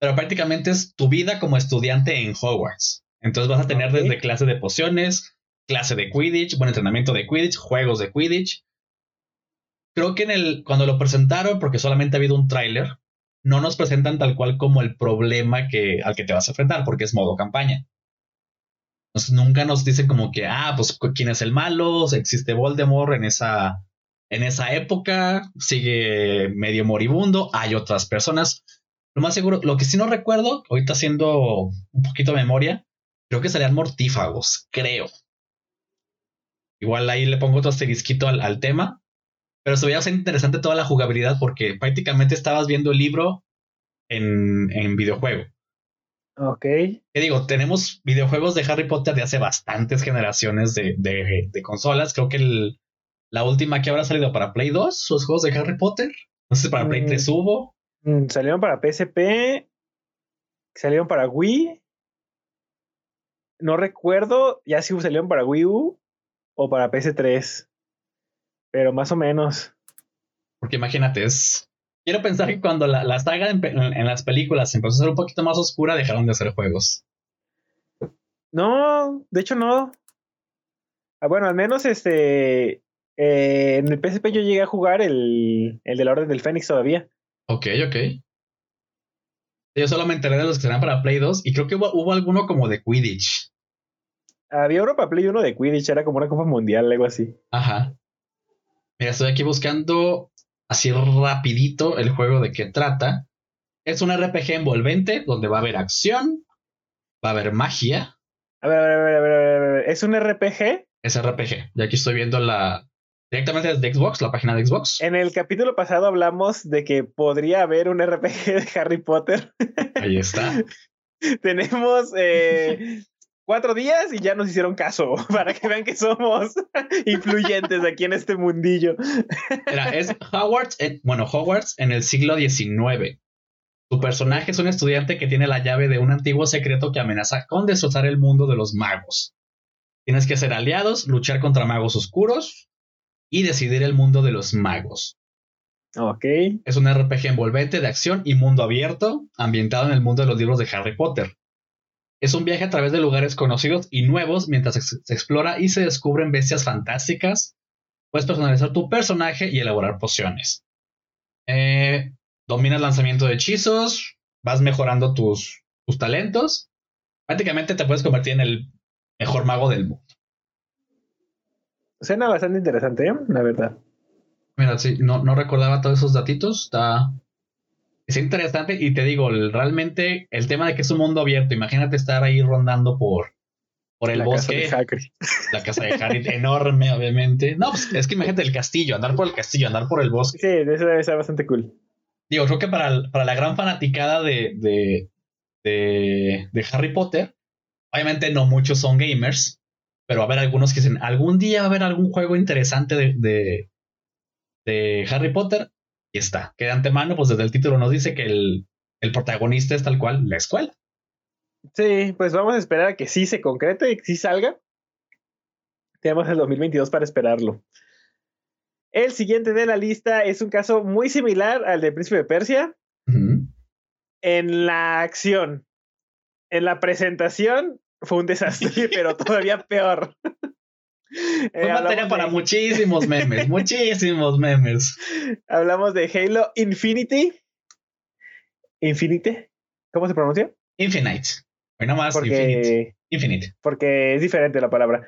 S2: pero prácticamente es tu vida como estudiante en Hogwarts. Entonces vas a tener desde clase de pociones, clase de Quidditch, buen entrenamiento de Quidditch, juegos de Quidditch. Creo que en el, cuando lo presentaron, porque solamente ha habido un tráiler, no nos presentan tal cual como el problema que, al que te vas a enfrentar, porque es modo campaña. Entonces nunca nos dicen como que, ah, pues quién es el malo, existe Voldemort en esa, en esa época, sigue medio moribundo, hay otras personas. Lo más seguro, lo que sí no recuerdo, ahorita haciendo un poquito de memoria, creo que serían mortífagos, creo. Igual ahí le pongo otro asterisquito al, tema, pero se veía interesante toda la jugabilidad porque prácticamente estabas viendo el libro en, en videojuego.
S1: Ok.
S2: ¿Qué digo? Tenemos videojuegos de Harry Potter de hace bastantes generaciones de, de, consolas. Creo que la última que habrá salido para Play 2, los juegos de Harry Potter. No sé si para Play 3 mm. hubo.
S1: Mm, salieron para PSP, salieron para Wii. No recuerdo ya si salieron para Wii U o para PS3, pero más o menos.
S2: Porque imagínate, es... Quiero pensar que cuando la, la saga en, las películas empezó a ser un poquito más oscura, dejaron de hacer juegos.
S1: No, de hecho no. Ah, bueno, al menos este. Eh, en el PSP yo llegué a jugar el, el de la Orden del Fénix todavía.
S2: Ok, ok. Yo solo me enteré de los que serán para Play 2 y creo que hubo, alguno como de Quidditch.
S1: Había uno para Play 1 de Quidditch, era como una Copa Mundial, algo así.
S2: Ajá. Mira, estoy aquí buscando así rapidito el juego de qué trata. Es un RPG envolvente donde va a haber acción, va a haber magia.
S1: A ver, a ver, a ver, a ver, a ver. ¿es un RPG?
S2: Es RPG. Y aquí estoy viendo la, Directamente desde Xbox, la página de Xbox.
S1: En el capítulo pasado hablamos de que podría haber un RPG de Harry Potter.
S2: Ahí está.
S1: Tenemos eh, cuatro días y ya nos hicieron caso para que vean que somos influyentes aquí en este mundillo.
S2: Era, es Hogwarts, bueno, Hogwarts en el siglo XIX. Tu personaje es un estudiante que tiene la llave de un antiguo secreto que amenaza con destrozar el mundo de los magos. Tienes que ser aliados, luchar contra magos oscuros, y decidir el mundo de los magos.
S1: Ok.
S2: Es un RPG envolvente de acción y mundo abierto, ambientado en el mundo de los libros de Harry Potter. Es un viaje a través de lugares conocidos y nuevos mientras se explora y se descubren bestias fantásticas. Puedes personalizar tu personaje y elaborar pociones. Eh, dominas lanzamiento de hechizos, vas mejorando tus, tus talentos. Prácticamente te puedes convertir en el mejor mago del mundo.
S1: Suena bastante interesante, ¿eh? la verdad.
S2: Mira, sí, no, no recordaba todos esos datitos. Está. Es interesante y te digo, realmente el tema de que es un mundo abierto, imagínate estar ahí rondando por, por el bosque. la casa de Harry, enorme, obviamente. No, pues es que imagínate el castillo, andar por el castillo, andar por el bosque.
S1: Sí, eso debe ser bastante cool.
S2: Digo, creo que para, para la gran fanaticada de, de, de, de Harry Potter, obviamente no muchos son gamers, pero va a haber algunos que dicen, algún día va a haber algún juego interesante de, de, Harry Potter. Y está. Que de antemano, pues desde el título nos dice que el, el protagonista es tal cual la escuela.
S1: Sí, pues vamos a esperar a que sí se concrete y que sí salga. Tenemos el 2022 para esperarlo. El siguiente de la lista es un caso muy similar al de Príncipe de Persia. En la acción, en la presentación, fue un desastre, pero todavía peor.
S2: Fue materia para muchísimos memes, muchísimos memes.
S1: Hablamos de Halo Infinity. Infinite. ¿Cómo se pronuncia?
S2: Infinite. Bueno, más porque, Infinite.
S1: Porque es diferente la palabra.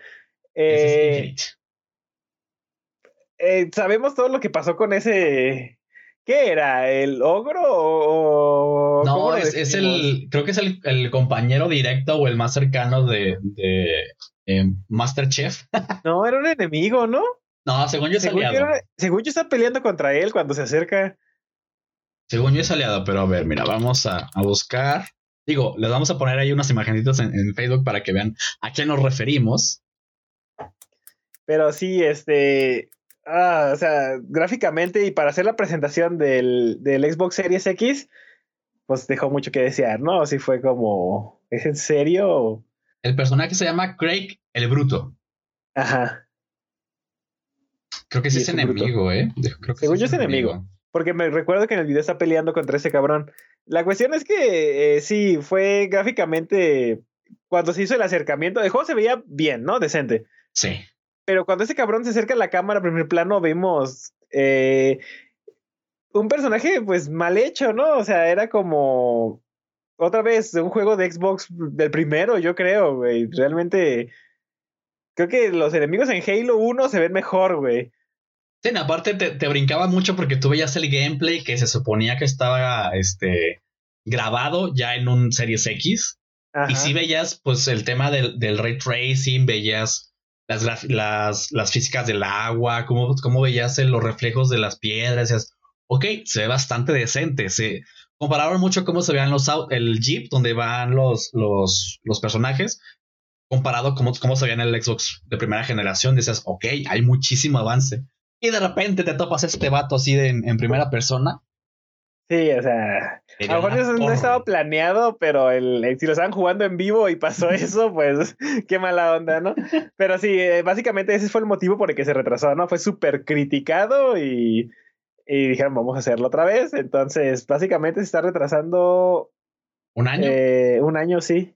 S1: Eh, eh, sabemos todo lo que pasó con ese. ¿Qué era? ¿El ogro o.?
S2: No, es, el. Creo que es el, compañero directo o el más cercano de, de eh, Masterchef.
S1: no, era un enemigo, ¿no?
S2: No, según yo es aliado.
S1: según yo está peleando contra él cuando se acerca.
S2: Según yo es aliado, pero a ver, mira, vamos a, buscar. Digo, les vamos a poner ahí unas imagenitas en, en, Facebook para que vean a qué nos referimos.
S1: Pero sí, este. Ah, o sea, gráficamente y para hacer la presentación del, Xbox Series X, pues dejó mucho que desear, ¿no? Así fue como, ¿es en serio?
S2: El personaje se llama Craig el Bruto.
S1: Ajá.
S2: Creo que sí es, enemigo, ¿eh?
S1: Creo que Según yo es enemigo. Porque me recuerdo que en el video está peleando contra ese cabrón. La cuestión es que eh, sí, fue gráficamente. Cuando se hizo el acercamiento, el juego se veía bien, ¿no? Decente.
S2: Sí.
S1: Pero cuando ese cabrón se acerca a la cámara, primer plano, vemos eh, un personaje pues mal hecho, ¿no? O sea, era como otra vez un juego de Xbox del primero, yo creo, güey. Realmente creo que los enemigos en Halo 1 se ven mejor, güey.
S2: Sí, aparte te, brincaba mucho porque tú veías el gameplay que se suponía que estaba este, grabado ya en un Series X. Y sí veías pues el tema del, del ray tracing, veías las, las, las físicas del agua, cómo, cómo veías los reflejos de las piedras. Decías, ok, se ve bastante decente. Se compararon mucho cómo se veían los el Jeep donde van los, los, los personajes, comparado cómo, cómo se veían el Xbox de primera generación. Decías, ok, hay muchísimo avance. Y de repente te topas este vato así de, en primera persona
S1: Sí, o sea, a lo mejor no estaba planeado, pero el, si lo estaban jugando en vivo y pasó eso, pues qué mala onda, ¿no? Pero sí, eh, básicamente ese fue el motivo por el que se retrasó, ¿no? Fue súper criticado y, y, dijeron, vamos a hacerlo otra vez. Entonces, básicamente se está retrasando.
S2: ¿Un año?
S1: Eh, un año, sí.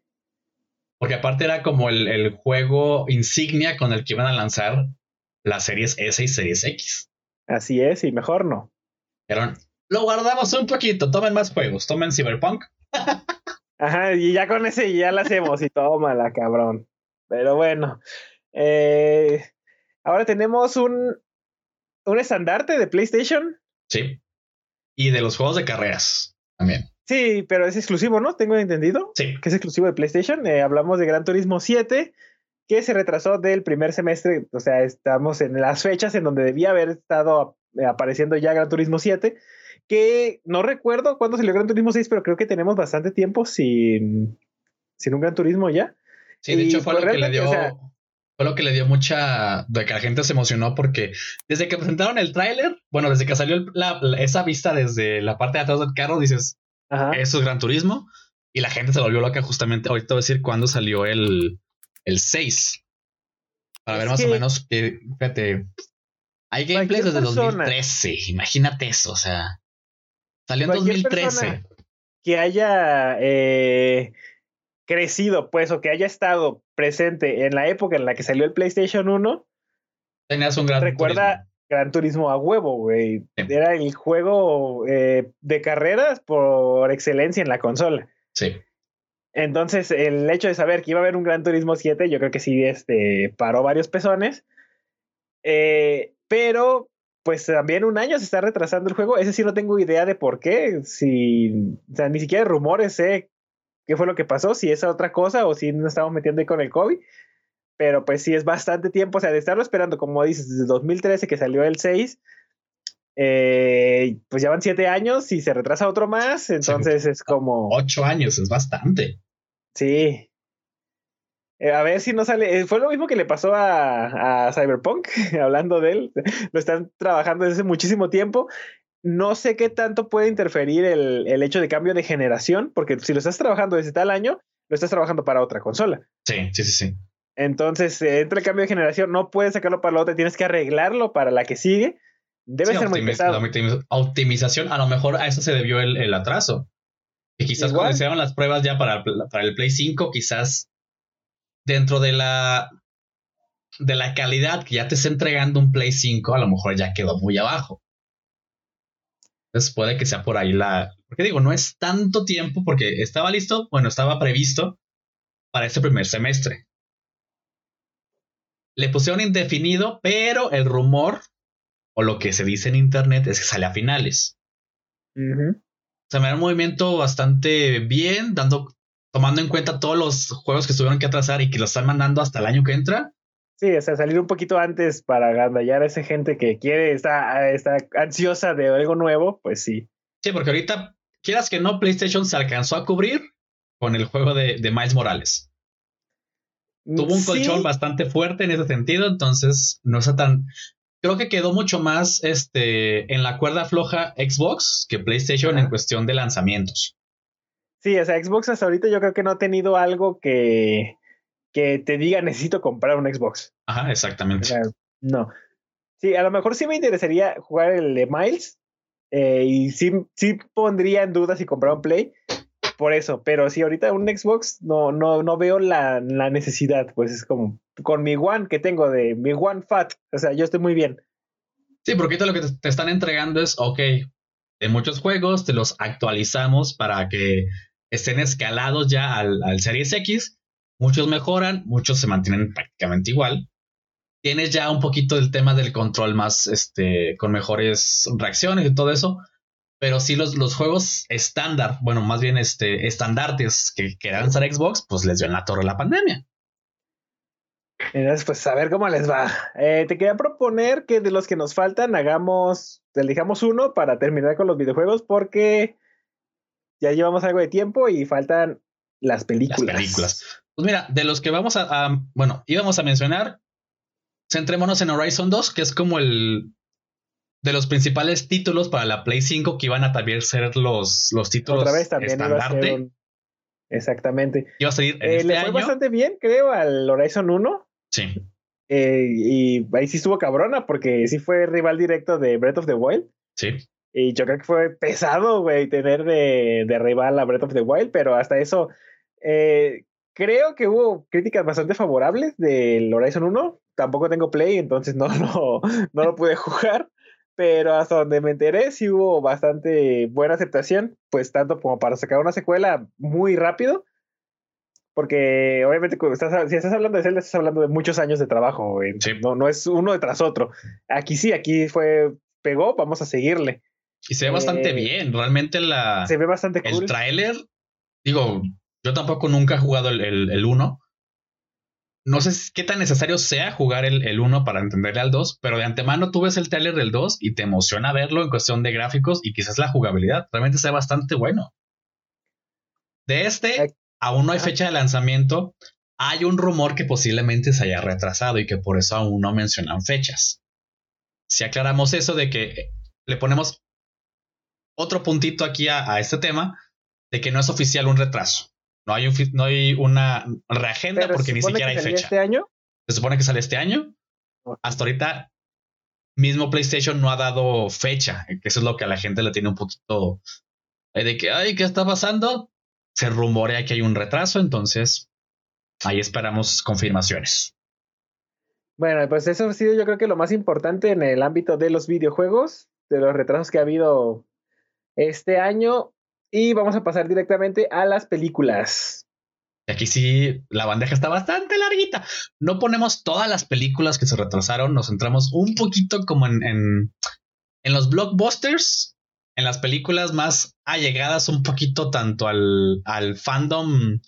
S2: Porque aparte era como el, el juego insignia con el que iban a lanzar las series S y series X.
S1: Así es, y mejor no.
S2: Eran lo guardamos un poquito, tomen más juegos, tomen Cyberpunk.
S1: Ajá, y ya con ese ya la hacemos y tómala, cabrón. Pero bueno, eh, ahora tenemos un, un estandarte de PlayStation.
S2: Sí. Y de los juegos de carreras también.
S1: Sí, pero es exclusivo, ¿no? Tengo entendido.
S2: Sí.
S1: Que es exclusivo de PlayStation. Eh, hablamos de Gran Turismo 7, que se retrasó del primer semestre. O sea, estamos en las fechas en donde debía haber estado apareciendo ya Gran Turismo 7 que no recuerdo cuándo salió Gran Turismo 6, pero creo que tenemos bastante tiempo sin, sin un Gran Turismo ya.
S2: Sí, de hecho fue lo que le dio... fue lo que le dio mucha. de que la gente se emocionó porque desde que presentaron el tráiler, bueno, desde que salió esa vista desde la parte de atrás del carro, dices, eso es Gran Turismo. Y la gente se volvió loca justamente. Ahorita voy a decir cuándo salió el, el 6. Para ver más o menos que, fíjate, hay gameplay desde 2013. Imagínate eso, o sea. Salió en 2013.
S1: Que haya eh, crecido, pues, o que haya estado presente en la época en la que salió el PlayStation 1.
S2: Tenías un gran
S1: Recuerda Gran Turismo a huevo, güey. Era el juego eh, de carreras por excelencia en la consola.
S2: Sí.
S1: Entonces, el hecho de saber que iba a haber un Gran Turismo 7, yo creo que sí este, paró varios pezones. Eh, pero pues también un año se está retrasando el juego. Ese sí no tengo idea de por qué. Si, o sea, ni siquiera rumores sé qué fue lo que pasó, si es otra cosa o si nos estamos metiendo ahí con el COVID. Pero pues sí es bastante tiempo, o sea, de estarlo esperando, como dices, desde 2013 que salió el 6, eh, pues ya van siete años y se retrasa otro más, entonces es como...
S2: Ocho años, es bastante.
S1: Sí, eh, a ver si no sale. Eh, fue lo mismo que le pasó a, Cyberpunk, hablando de él. Lo están trabajando desde hace muchísimo tiempo. No sé qué tanto puede interferir el, el, hecho de cambio de generación, porque si lo estás trabajando desde tal año, lo estás trabajando para otra consola.
S2: Sí, sí, sí, sí.
S1: Entonces eh, entra el cambio de generación, no puedes sacarlo para la otra, tienes que arreglarlo para la que sigue. Debe ser muy pesado.
S2: La optimización, a lo mejor a eso se debió el, atraso. Y quizás cuando hicieron las pruebas ya para, para el Play 5, quizás dentro de la de la calidad que ya te está entregando un Play 5, a lo mejor ya quedó muy abajo. Entonces puede que sea por ahí la... Porque digo, no es tanto tiempo porque estaba listo, bueno, estaba previsto para este primer semestre. Le pusieron indefinido, pero el rumor o lo que se dice en internet es que sale a finales. O sea, me da un movimiento bastante bien, dando, tomando en cuenta todos los juegos que tuvieron que atrasar y que lo están mandando hasta el año que entra.
S1: Sí, o sea, salir un poquito antes para agandallar a esa gente que quiere, está, está ansiosa de algo nuevo, pues sí.
S2: Sí, porque ahorita, quieras que no, PlayStation se alcanzó a cubrir con el juego de, de Miles Morales. Tuvo un colchón bastante fuerte en ese sentido, entonces no está tan. Creo que quedó mucho más este, en la cuerda floja Xbox que PlayStation en cuestión de lanzamientos.
S1: Sí, o sea, Xbox hasta ahorita yo creo que no ha tenido algo que, que te diga necesito comprar un Xbox.
S2: Ajá, exactamente.
S1: no. Sí, a lo mejor sí me interesaría jugar el de Miles eh, y sí, sí pondría en duda si comprar un Play por eso, pero si ahorita un Xbox no, no, no veo la, la, necesidad, pues es como con mi One que tengo de mi One Fat, o sea, yo estoy muy bien.
S2: Sí, porque ahorita lo que te están entregando es, ok, de muchos juegos te los actualizamos para que estén escalados ya al, al Series X Muchos mejoran, muchos se mantienen prácticamente igual. Tienes ya un poquito del tema del control más, este, con mejores reacciones y todo eso. Pero sí los, los juegos estándar, bueno, más bien este, estandartes que querían lanzar Xbox, pues les dio en la torre la pandemia.
S1: Entonces, pues a ver cómo les va. Eh, te quería proponer que de los que nos faltan hagamos, elijamos uno para terminar con los videojuegos porque ya llevamos algo de tiempo y faltan las películas. Las películas.
S2: Pues mira, de los que vamos a, bueno, íbamos a mencionar, centrémonos en Horizon 2, que es como el de los principales títulos para la Play 5 que iban a también ser los, los títulos
S1: Otra vez también Exactamente.
S2: Iba a salir en eh,
S1: este
S2: le
S1: fue bastante bien, creo, al Horizon 1.
S2: Sí.
S1: Eh, y ahí sí estuvo cabrona, porque sí fue rival directo de Breath of the Wild.
S2: Sí.
S1: Y yo creo que fue pesado, güey, tener de, de, rival a Breath of the Wild, pero hasta eso eh, creo que hubo críticas bastante favorables del Horizon 1. Tampoco tengo Play, entonces no, no, no lo pude jugar. Pero hasta donde me enteré, sí hubo bastante buena aceptación, pues tanto como para sacar una secuela muy rápido. Porque obviamente estás, si estás hablando de Zelda, estás hablando de muchos años de trabajo. No, no es uno detrás otro. Aquí sí, aquí fue, pegó, vamos a seguirle.
S2: Y se ve bastante eh, bien, realmente la...
S1: Se ve bastante
S2: cool. El tráiler, digo, yo tampoco nunca he jugado el 1. no sé qué tan necesario sea jugar el 1 para entenderle al 2, pero de antemano tú ves el trailer del 2 y te emociona verlo en cuestión de gráficos y quizás la jugabilidad. Realmente sea bastante bueno. De este, aún no hay fecha de lanzamiento. Hay un rumor que posiblemente se haya retrasado y que por eso aún no mencionan fechas. Si aclaramos eso de que le ponemos otro puntito aquí a este tema, de que no es oficial un retraso. No hay, un, no hay una reagenda porque ni siquiera hay fecha.
S1: este año?
S2: Se supone que sale este año. Hasta ahorita, mismo PlayStation no ha dado fecha, que eso es lo que a la gente le tiene un poquito eh, de que, ay, ¿qué está pasando? Se rumorea que hay un retraso, entonces ahí esperamos confirmaciones.
S1: Bueno, pues eso ha sido yo creo que lo más importante en el ámbito de los videojuegos, de los retrasos que ha habido este año. Y vamos a pasar directamente a las películas.
S2: Aquí sí, la bandeja está bastante larguita. No ponemos todas las películas que se retrasaron, nos centramos un poquito como en, en, los blockbusters, en las películas más allegadas un poquito tanto al, al fandom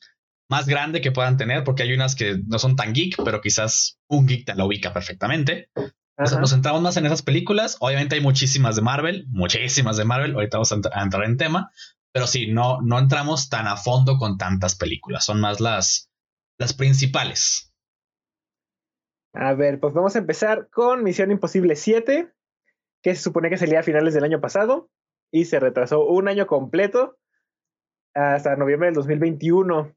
S2: más grande que puedan tener, porque hay unas que no son tan geek, pero quizás un geek te la ubica perfectamente. Nos centramos más en esas películas. Obviamente hay muchísimas de Marvel, muchísimas de Marvel. Ahorita vamos a entrar en tema, pero sí, no, no entramos tan a fondo con tantas películas, son más las, las principales.
S1: A ver, pues vamos a empezar con Misión Imposible 7, que se supone que salía a finales del año pasado y se retrasó un año completo hasta noviembre del 2021.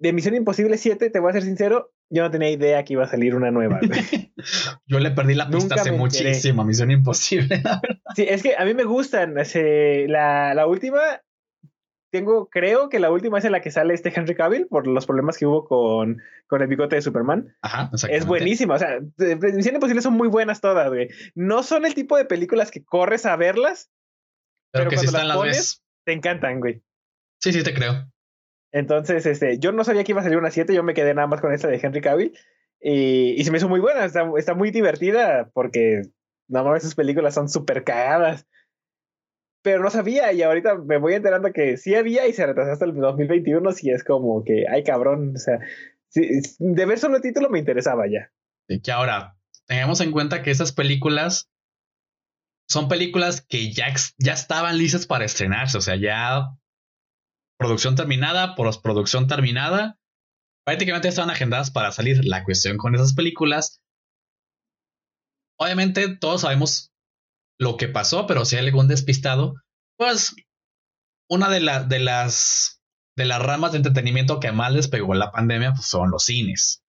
S1: De Misión Imposible 7, te voy a ser sincero, yo no tenía idea que iba a salir una nueva.
S2: yo le perdí la pista hace muchísimo, Misión Imposible,
S1: Sí, es que a mí me gustan. la, la última, tengo, creo que la última es en la que sale este Henry Cavill por los problemas que hubo con, con el bigote de Superman.
S2: Ajá,
S1: Es buenísima. O sea, Misión Imposible son muy buenas todas, güey. No son el tipo de películas que corres a verlas.
S2: Pero, que si están las pones,
S1: Te encantan, güey.
S2: Sí, sí, te creo.
S1: Entonces, este, yo no sabía que iba a salir una 7, yo me quedé nada más con esta de Henry Cavill. Y, y se me hizo muy buena, está, está muy divertida porque nada más sus películas son súper cagadas. Pero no sabía y ahorita me voy enterando que sí había y se retrasó hasta el 2021, si es como que, ay cabrón, o sea, de ver solo el título me interesaba ya.
S2: Y que ahora, tengamos en cuenta que esas películas son películas que ya, ya estaban listas para estrenarse, o sea, ya producción terminada, postproducción terminada. Prácticamente estaban agendadas para salir. La cuestión con esas películas. Obviamente todos sabemos lo que pasó, pero si hay algún despistado, pues una de, de las de las ramas de entretenimiento que más les pegó la pandemia pues son los cines.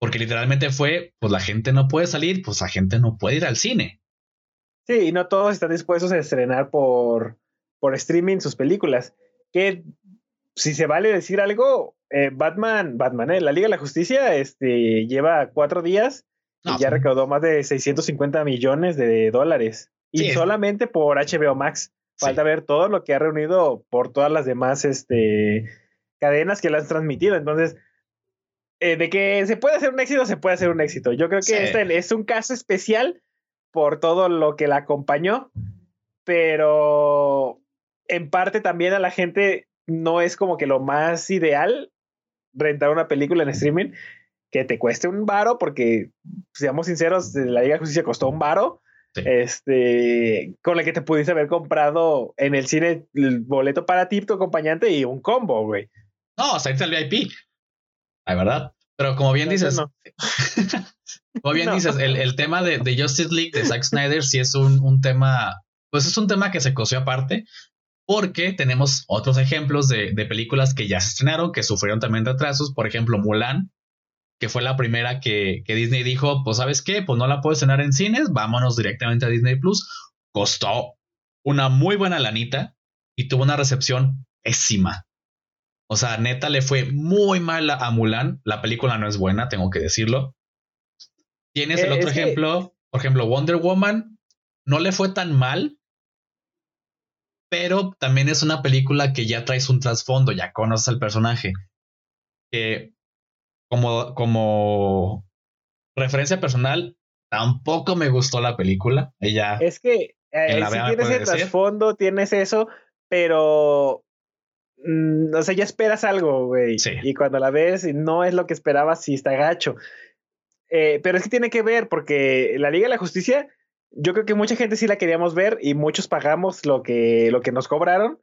S2: Porque literalmente fue, pues la gente no puede salir, pues la gente no puede ir al cine.
S1: Sí, y no todos están dispuestos a estrenar por, por streaming sus películas que si se vale decir algo, eh, Batman, Batman, eh, la Liga de la Justicia, este, lleva cuatro días y ya recaudó más de 650 millones de dólares. Y solamente por HBO Max. Falta ver todo lo que ha reunido por todas las demás este, cadenas que la han transmitido. Entonces, eh, de que se puede hacer un éxito, se puede hacer un éxito. Yo creo que este es un caso especial por todo lo que la acompañó, pero en parte también a la gente no es como que lo más ideal rentar una película en streaming que te cueste un varo, porque seamos sinceros, la Liga de Justicia costó un varo. Este, con la que te pudiste haber comprado en el cine el boleto para ti, tu acompañante y un combo, güey.
S2: No, sea, el VIP. Ay, ¿verdad? Pero como bien dices, como bien dices, el, tema de, Justice League de Zack Snyder sí es un, un tema, pues es un tema que se coció aparte, porque tenemos otros ejemplos de, películas que ya se estrenaron, que sufrieron también retrasos. Por ejemplo, Mulan, que fue la primera que, Disney dijo, pues sabes qué, pues no la puedo estrenar en cines, vámonos directamente a Disney Plus. Costó una muy buena lanita y tuvo una recepción pésima. O sea, neta le fue muy mal a Mulan. La película no es buena, tengo que decirlo. Tienes el eh, otro ejemplo, por ejemplo, Wonder Woman. No le fue tan mal, pero también es una película que ya traes un trasfondo, ya conoces al personaje. Que como, como referencia personal, tampoco me gustó la película. Ella,
S1: es que eh, si tienes el trasfondo, tienes eso, pero mm, o sea, ya esperas algo, güey. Y cuando la ves no es lo que esperabas, sí está gacho. Eh, pero es que tiene que ver, porque la Liga de la Justicia yo creo que mucha gente sí la queríamos ver y muchos pagamos lo que, lo que nos cobraron,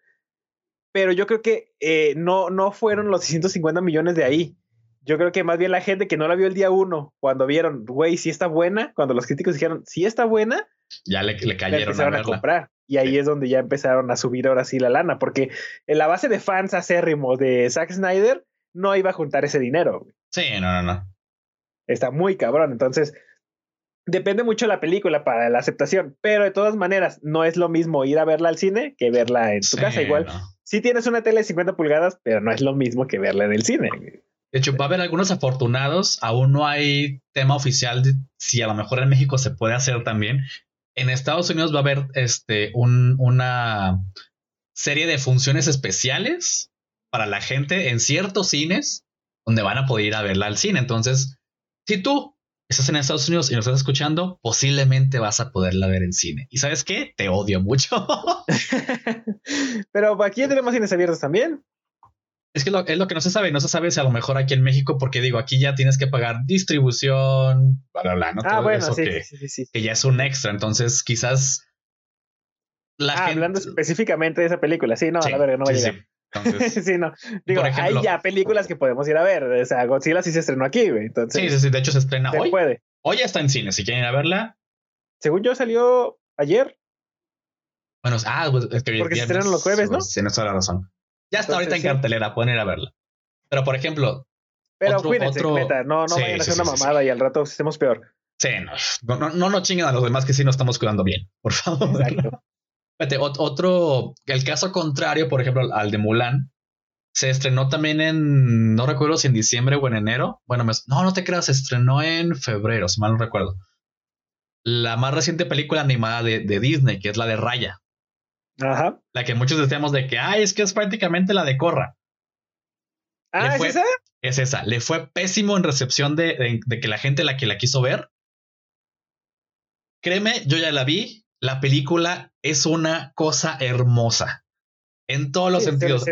S1: pero yo creo que eh, no, no fueron los 150 millones de ahí. Yo creo que más bien la gente que no la vio el día uno, cuando vieron, güey, si está buena, cuando los críticos dijeron, si está buena,
S2: ya le, le cayeron
S1: a, comprar. Y ahí es donde ya empezaron a subir ahora sí la lana, porque en la base de fans acérrimos de Zack Snyder no iba a juntar ese dinero.
S2: Sí, no, no, no.
S1: Está muy cabrón. Entonces, depende mucho de la película para la aceptación, pero de todas maneras, no es lo mismo ir a verla al cine que verla en tu casa. Igual, si tienes una tele de 50 pulgadas, pero no es lo mismo que verla en el cine.
S2: De hecho, va a haber algunos afortunados. Aún no hay tema oficial de si a lo mejor en México se puede hacer también. En Estados Unidos va a haber este, un, una serie de funciones especiales para la gente en ciertos cines donde van a poder ir a verla al cine. Entonces, si tú estás en Estados Unidos y nos estás escuchando, posiblemente vas a poderla ver en cine. ¿Y sabes qué? Te odio mucho.
S1: Pero aquí tenemos cines abiertos también.
S2: Es que es lo que no se sabe. No se sabe si a lo mejor aquí en México, porque digo, aquí ya tienes que pagar distribución, bla, bla, bla, ¿no?
S1: Ah, bueno, sí, sí, sí,
S2: que, ya es un extra. Entonces, quizás
S1: la ah, Hablando específicamente de esa película, sí, no, a la verga, no va a llegar. sí, no. Digo, hay ya películas que podemos ir a ver. O sea, Godzilla sí se estrenó aquí, güey. Entonces,
S2: sí, sí, sí. De hecho, se estrena
S1: se
S2: hoy.
S1: Puede.
S2: Hoy ya está en cine. Si quieren ir a verla.
S1: Según yo, salió ayer.
S2: Bueno, ah, pues, es que
S1: Porque se estrenan los jueves, ¿no?
S2: Sí, no toda la razón. Ya está ahorita en cartelera, pueden ir a verla. Pero, por ejemplo,
S1: Pero
S2: Otro-
S1: cuídense,
S2: otro-
S1: neta, no, no
S2: Sí,
S1: vayan a hacer una
S2: sí, sí,
S1: mamada y al rato estemos peor.
S2: Sí, no, no, no nos chinguen a los demás que sí nos estamos cuidando bien, por favor.
S1: Exacto.
S2: Otro, el caso contrario, por ejemplo, al de Mulan, se estrenó también en, no recuerdo si en diciembre o en enero. Bueno, no, no te creas, se estrenó en febrero, si mal no recuerdo. La más reciente película animada de, de Disney, que es la de Raya,
S1: Ajá.
S2: la que muchos decíamos de que, ay, es que es prácticamente la de Corra.
S1: Ah, ¿es esa?
S2: Es esa, le fue pésimo en recepción de, de- de que la gente la que la quiso ver. Créeme, yo ya la vi. La película es una cosa hermosa. En todos los
S1: Sí,
S2: sentidos.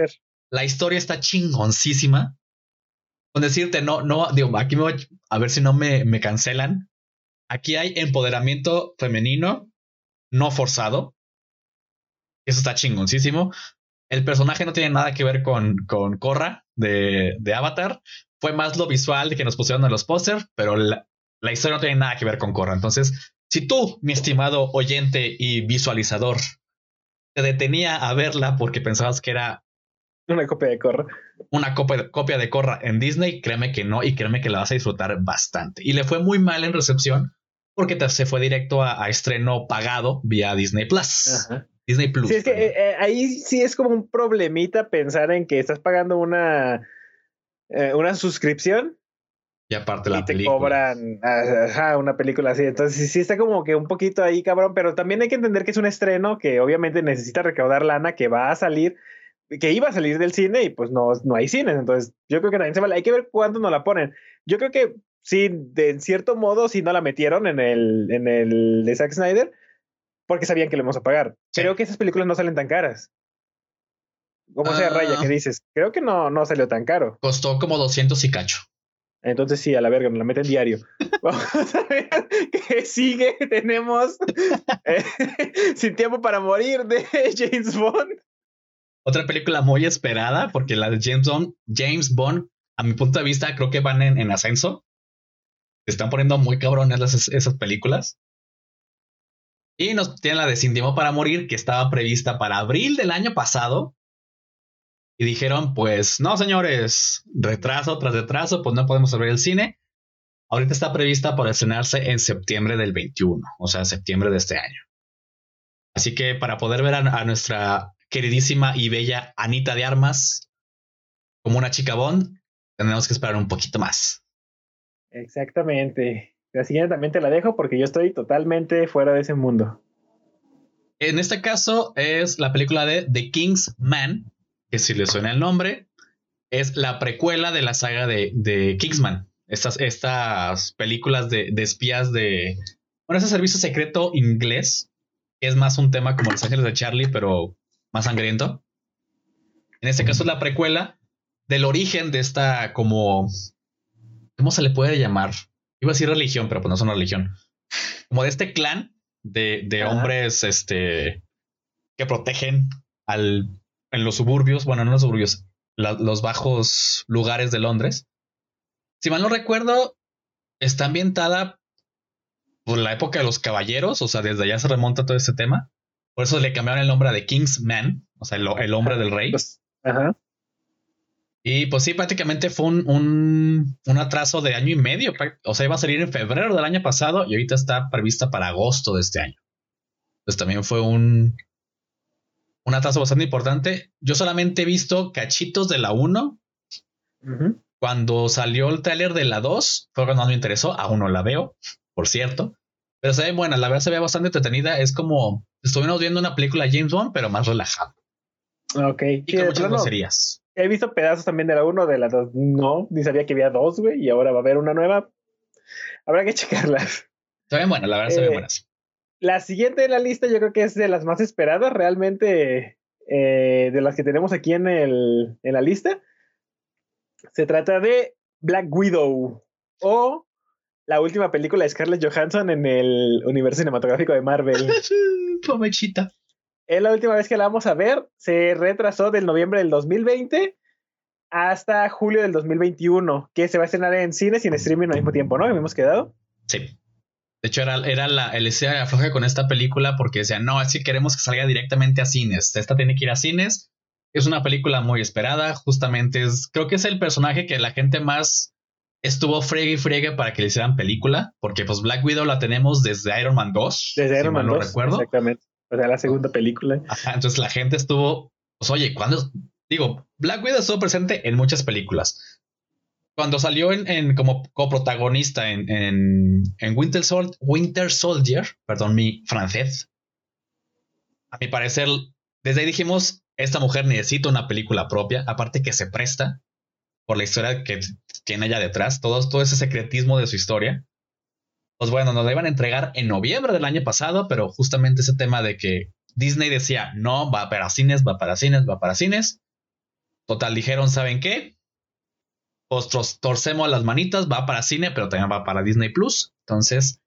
S2: La historia está chingoncísima. Con decirte, no, no, digo, aquí me voy a ver si no me, me cancelan. Aquí hay empoderamiento femenino no forzado. Eso está chingoncísimo. El personaje no tiene nada que ver con, con Korra de, de Avatar. Fue más lo visual que nos pusieron en los pósters, pero la, la historia no tiene nada que ver con Korra. Entonces, si tú, mi estimado oyente y visualizador, te detenía a verla porque pensabas que era
S1: Una copia de Corra.
S2: una copia, copia de Corra en Disney, créeme que no, y créeme que la vas a disfrutar bastante. Y le fue muy mal en recepción porque te- se fue directo a, a estreno pagado vía Disney Plus.
S1: Ajá.
S2: Disney Plus.
S1: Sí, es que eh, eh, ahí sí es como un problemita pensar en que estás pagando una, eh, una suscripción
S2: y aparte la
S1: y te
S2: película.
S1: cobran ah, ajá, una película así. Entonces sí, está como que un poquito ahí, cabrón, pero también hay que entender que es un estreno que obviamente necesita recaudar lana, que va a salir, que iba a salir del cine y pues no, no hay cines. Entonces yo creo que también se vale. Hay que ver cuándo nos la ponen. Yo creo que sí, de en cierto modo, sí no la metieron en el, en el de Zack Snyder porque sabían que le íbamos a pagar.
S2: Sí.
S1: Creo que esas películas no salen tan caras. Como sea
S2: Ah.
S1: Raya que dices, creo que no, no salió tan caro.
S2: Costó como 200 y cacho.
S1: Entonces sí, a la verga, nos la meten diario. Vamos a ver qué sigue. Tenemos eh, Sin tiempo para morir de James Bond.
S2: Otra película muy esperada porque la de James Bond, James Bond, a mi punto de vista, creo que van en, en ascenso. Se están poniendo muy cabrones las- esas películas. Y nos tienen la de Sin tiempo para morir, que estaba prevista para abril del año pasado. Y dijeron, pues no, señores, retraso tras retraso, pues no podemos abrir el cine. Ahorita está prevista para estrenarse en septiembre del 21, o sea, septiembre de este año. Así que para poder ver a, a nuestra queridísima y bella Anita de Armas como una chica Bond, tenemos que esperar un poquito más.
S1: Exactamente. La siguiente también te la dejo porque yo estoy totalmente fuera de ese mundo.
S2: En este caso es la película de The King's Man, que si le suena el nombre, es la precuela de la saga de, de Kingsman. Estas, estas películas de, de espías de... Bueno, ese servicio secreto inglés, que es más un tema como Los Ángeles de Charlie, pero más sangriento. En este caso es la precuela del origen de esta como... ¿Cómo se le puede llamar? Iba a decir religión, pero pues no es una religión. Como de este clan de, de hombres este, que protegen al, en los suburbios, bueno, no en los suburbios, la- los bajos lugares de Londres. Si mal no recuerdo, está ambientada por la época de los caballeros, o sea, desde allá se remonta todo este tema. Por eso le cambiaron el nombre de King's Man, o sea, el, el hombre del rey.
S1: Pues, ajá.
S2: Y pues sí, prácticamente fue un, un, un atraso de año y medio. O sea, iba a salir en febrero del año pasado y ahorita está prevista para agosto de este año. Pues también fue un, un atraso bastante importante. Yo solamente he visto cachitos de la 1.
S1: Ujú.
S2: Cuando salió el tráiler de la 2, fue cuando más me interesó. Aún no la veo, por cierto. Pero se ve buena, la verdad se ve bastante entretenida. Es como estuvimos viendo una película de James Bond, pero más relajada.
S1: Ok.
S2: Y
S1: Sí,
S2: con
S1: de
S2: muchas
S1: plano,
S2: groserías.
S1: He visto pedazos también de la 1, de la 2. No, ni sabía que había dos, güey. Y ahora va a haber una nueva. Habrá que checarlas.
S2: Se ven buenas, la verdad se ven
S1: Eh,
S2: buenas.
S1: La siguiente de la lista yo creo que es de las más esperadas realmente eh, de las que tenemos aquí en, el, en la lista. Se trata de Black Widow o la última película de Scarlett Johansson en el universo cinematográfico de Marvel.
S2: Pomechita.
S1: es la última vez que la vamos a ver. Se retrasó del noviembre del 2020 hasta julio del 2021, que se va a estrenar en cines y en streaming al mismo tiempo, ¿no? Hemos quedado.
S2: Sí. De hecho, era, era la, el de afloja con esta película porque decían, no, que queremos que salga directamente a cines. Esta tiene que ir a cines. Es una película muy esperada. Justamente es, creo que es el personaje que la gente más estuvo friegue y friegue para que le hicieran película, porque pues Black Widow la tenemos desde Iron Man 2.
S1: Desde Iron Man
S2: mal no
S1: 2,
S2: recuerdo.
S1: exactamente. O sea, la segunda película.
S2: Ajá, entonces la gente estuvo, pues oye, cuando digo, Black Widow estuvo presente en muchas películas. Cuando salió en, como coprotagonista en, en, Winter Soldier, perdón mi francés, a mi parecer, desde ahí dijimos, esta mujer necesita una película propia, aparte que se presta por la historia que tiene ella detrás, todo, todo ese secretismo de su historia. Pues bueno, nos la iban a entregar en noviembre del año pasado, pero justamente ese tema de que Disney decía, no, va para cines, va para cines, va para cines. Total, dijeron, ¿saben qué? Pues tros- torcemos las manitas, va para cine, pero también va para Disney Plus. Entonces,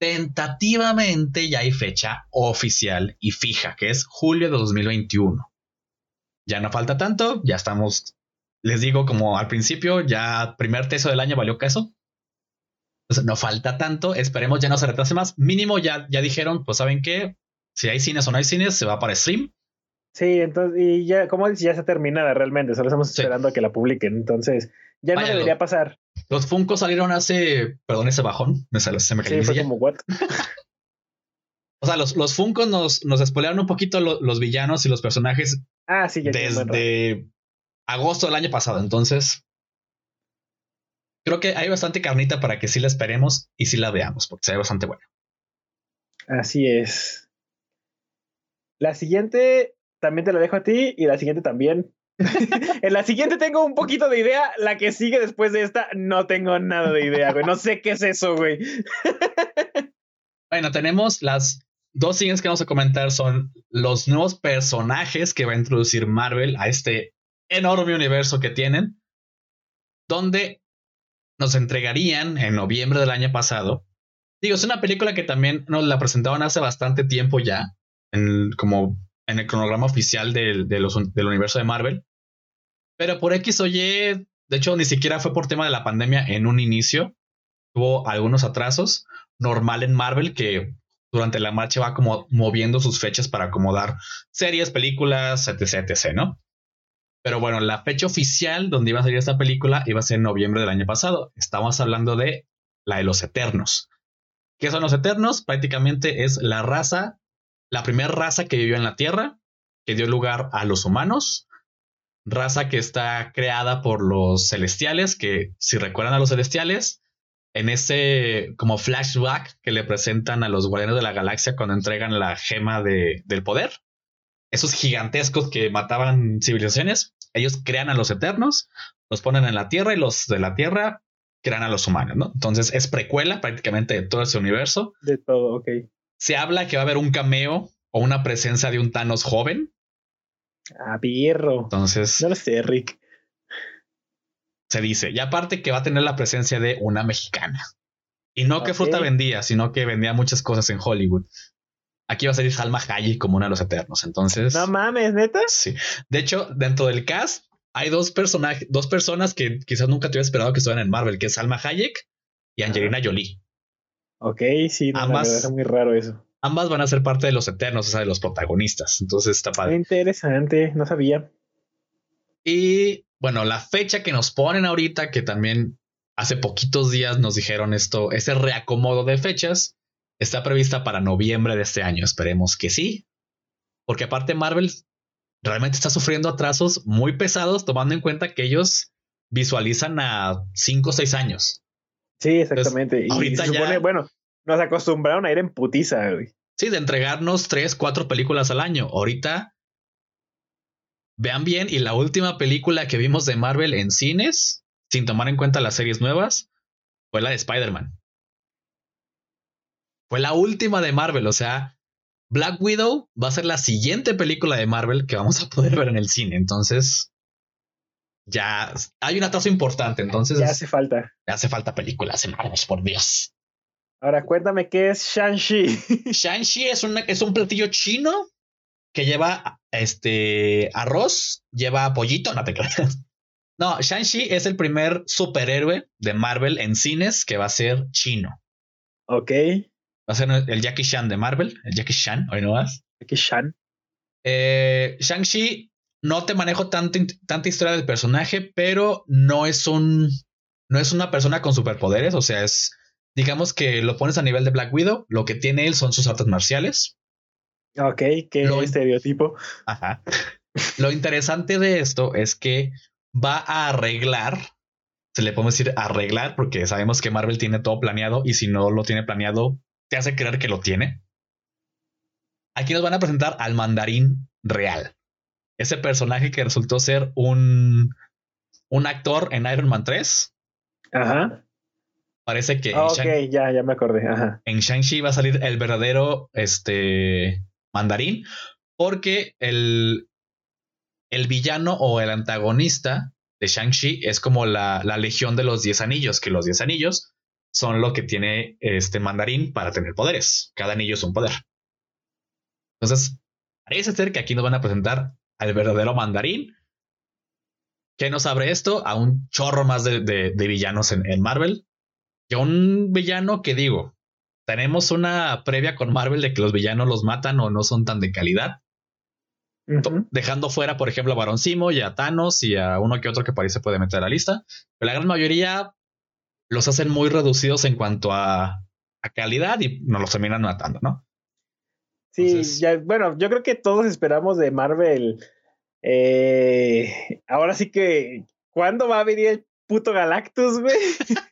S2: tentativamente ya hay fecha oficial y fija, que es julio de 2021. Ya no falta tanto, ya estamos, les digo, como al principio, ya primer tercio del año valió queso. Entonces, no falta tanto, esperemos ya no se retrase más. Mínimo ya, ya dijeron, pues saben qué, si hay cines o no hay cines, se va para stream.
S1: Sí, entonces, y ya, como dices, ya está terminada realmente, solo estamos
S2: Sí.
S1: esperando a que la publiquen, entonces ya
S2: Vaya,
S1: no debería pasar.
S2: Los Funko salieron hace, perdón ese bajón, me sale, se me cayó
S1: Sí,
S2: mi
S1: fue
S2: silla.
S1: como, what?
S2: O sea, los, los Funko nos, nos spoilearon un poquito lo- los villanos y los personajes
S1: Ah, sí, ya
S2: desde agosto del año pasado. Entonces, creo que hay bastante carnita para que sí la esperemos y sí la veamos, porque se ve bastante buena.
S1: Así es. La siguiente también te la dejo a ti y la siguiente también. en la siguiente tengo un poquito de idea, la que sigue después de esta no tengo nada de idea, güey. No sé qué es eso, güey.
S2: Bueno, tenemos las dos siguientes que vamos a comentar son los nuevos personajes que va a introducir Marvel a este enorme universo que tienen, donde nos entregarían en noviembre del año pasado. Digo, es una película que también nos la presentaron hace bastante tiempo ya, en, como en el cronograma oficial del, universo de Marvel. Pero por X o Y, de hecho, ni siquiera fue por tema de la pandemia en un inicio. Tuvo algunos atrasos. Normal en Marvel que durante la marcha va como moviendo sus fechas para acomodar series, películas, etc, etc, ¿no? Pero bueno, la fecha oficial donde iba a salir esta película iba a ser en noviembre del año pasado. Estamos hablando de la de los Eternos. ¿Qué son los Eternos? Prácticamente es la raza, la primera raza que vivió en la Tierra, que dio lugar a los humanos, raza que está creada por los celestiales, que si recuerdan a los celestiales, en ese como flashback que le presentan a los guardianes de la galaxia cuando entregan la gema de, del poder, esos gigantescos que mataban civilizaciones, ellos crean a los eternos, los ponen en la Tierra y los de la Tierra crean a los humanos, ¿no? Entonces es precuela prácticamente de todo ese universo.
S1: De todo, ok.
S2: Se habla que va a haber un cameo o una presencia de un Thanos joven.
S1: Ah, birro.
S2: Entonces
S1: No lo sé, Rick.
S2: se dice. Y aparte que va a tener la presencia de una mexicana. Y no que fruta vendía, sino que vendía muchas cosas en Hollywood. Aquí va a salir Salma Hayek como una de los eternos. Entonces,
S1: No mames, neta.
S2: sí. De hecho, dentro del cast hay dos personajes, dos personas que quizás nunca te hubiera esperado que estuvieran en Marvel, que es Salma Hayek y Angelina Jolie.
S1: Ok, sí, no,
S2: Ambas-
S1: es muy raro eso.
S2: Ambas van a ser parte de los eternos, o sea, de los protagonistas. Entonces está padre.
S1: Interesante, no sabía.
S2: Y bueno, la fecha que nos ponen ahorita, que también hace poquitos días nos dijeron esto, ese reacomodo de fechas, está prevista para noviembre de este año. Esperemos que sí. Porque aparte Marvel realmente está sufriendo atrasos muy pesados, tomando en cuenta que ellos visualizan a 5 o 6 años.
S1: Sí, exactamente. y
S2: ahorita
S1: supone,
S2: ya-
S1: bueno, nos acostumbraron a ir en putiza, güey.
S2: Sí, de entregarnos 3, 4 películas al año. Ahorita, vean bien, y la última película que vimos de Marvel en cines, sin tomar en cuenta las series nuevas, fue la de Spider-Man. Fue la última de Marvel, o sea, Black Widow va a ser la siguiente película de Marvel que vamos a poder ver en el cine. Entonces, ya hay un atraso importante. Entonces,
S1: Ya hace falta.
S2: hace falta películas en Marvel, por Dios.
S1: Ahora cuéntame qué es Shang-Chi.
S2: Shang-Chi es, una- es un platillo chino que lleva este arroz, lleva pollito, no te creas. No, Shang-Chi es el primer superhéroe de Marvel en cines que va a ser chino.
S1: ok.
S2: Va a ser el Jackie Chan de Marvel, el Jackie Chan, hoy no vas.
S1: Aquí Shan.
S2: Eh, Shang-Chi no te manejo tanta, tanta historia del personaje, pero no es un no es una persona con superpoderes, o sea, es, digamos que lo pones a nivel de Black Widow, lo que tiene él son sus artes marciales.
S1: Ok, qué
S2: Lo-
S1: estereotipo.
S2: Ajá. Lo interesante de esto es que va a arreglar, se le podemos decir arreglar, porque sabemos que Marvel tiene todo planeado y si no lo tiene planeado, te hace creer que lo tiene. Aquí nos van a presentar al mandarín real. Ese personaje que resultó ser un, un actor en Iron Man 3.
S1: Ajá.
S2: Parece que en
S1: Ah, ok, ya, ya me acordé. Ajá.
S2: en Shang-Chi va a salir el verdadero este, mandarín, porque el, el villano o el antagonista de Shang-Chi es como la, la legión de los 10 anillos, que los 10 anillos son lo que tiene este mandarín para tener poderes. Cada anillo es un poder. Entonces, parece ser que aquí nos van a presentar al verdadero mandarín. ¿Qué nos abre esto? A un chorro más de, de- de villanos en, en Marvel. Que un villano que digo, tenemos una previa con Marvel de que los villanos los matan o no son tan de calidad. Dejando fuera, por ejemplo, a Barón Simo y a Thanos y a uno que otro que parece puede meter a la lista. Pero la gran mayoría los hacen muy reducidos en cuanto a, a calidad y nos los terminan matando, ¿no?
S1: Sí,
S2: Entonces-
S1: ya, bueno, yo creo que todos esperamos de Marvel. eh, ahora sí que, ¿cuándo va a venir el puto Galactus, güey?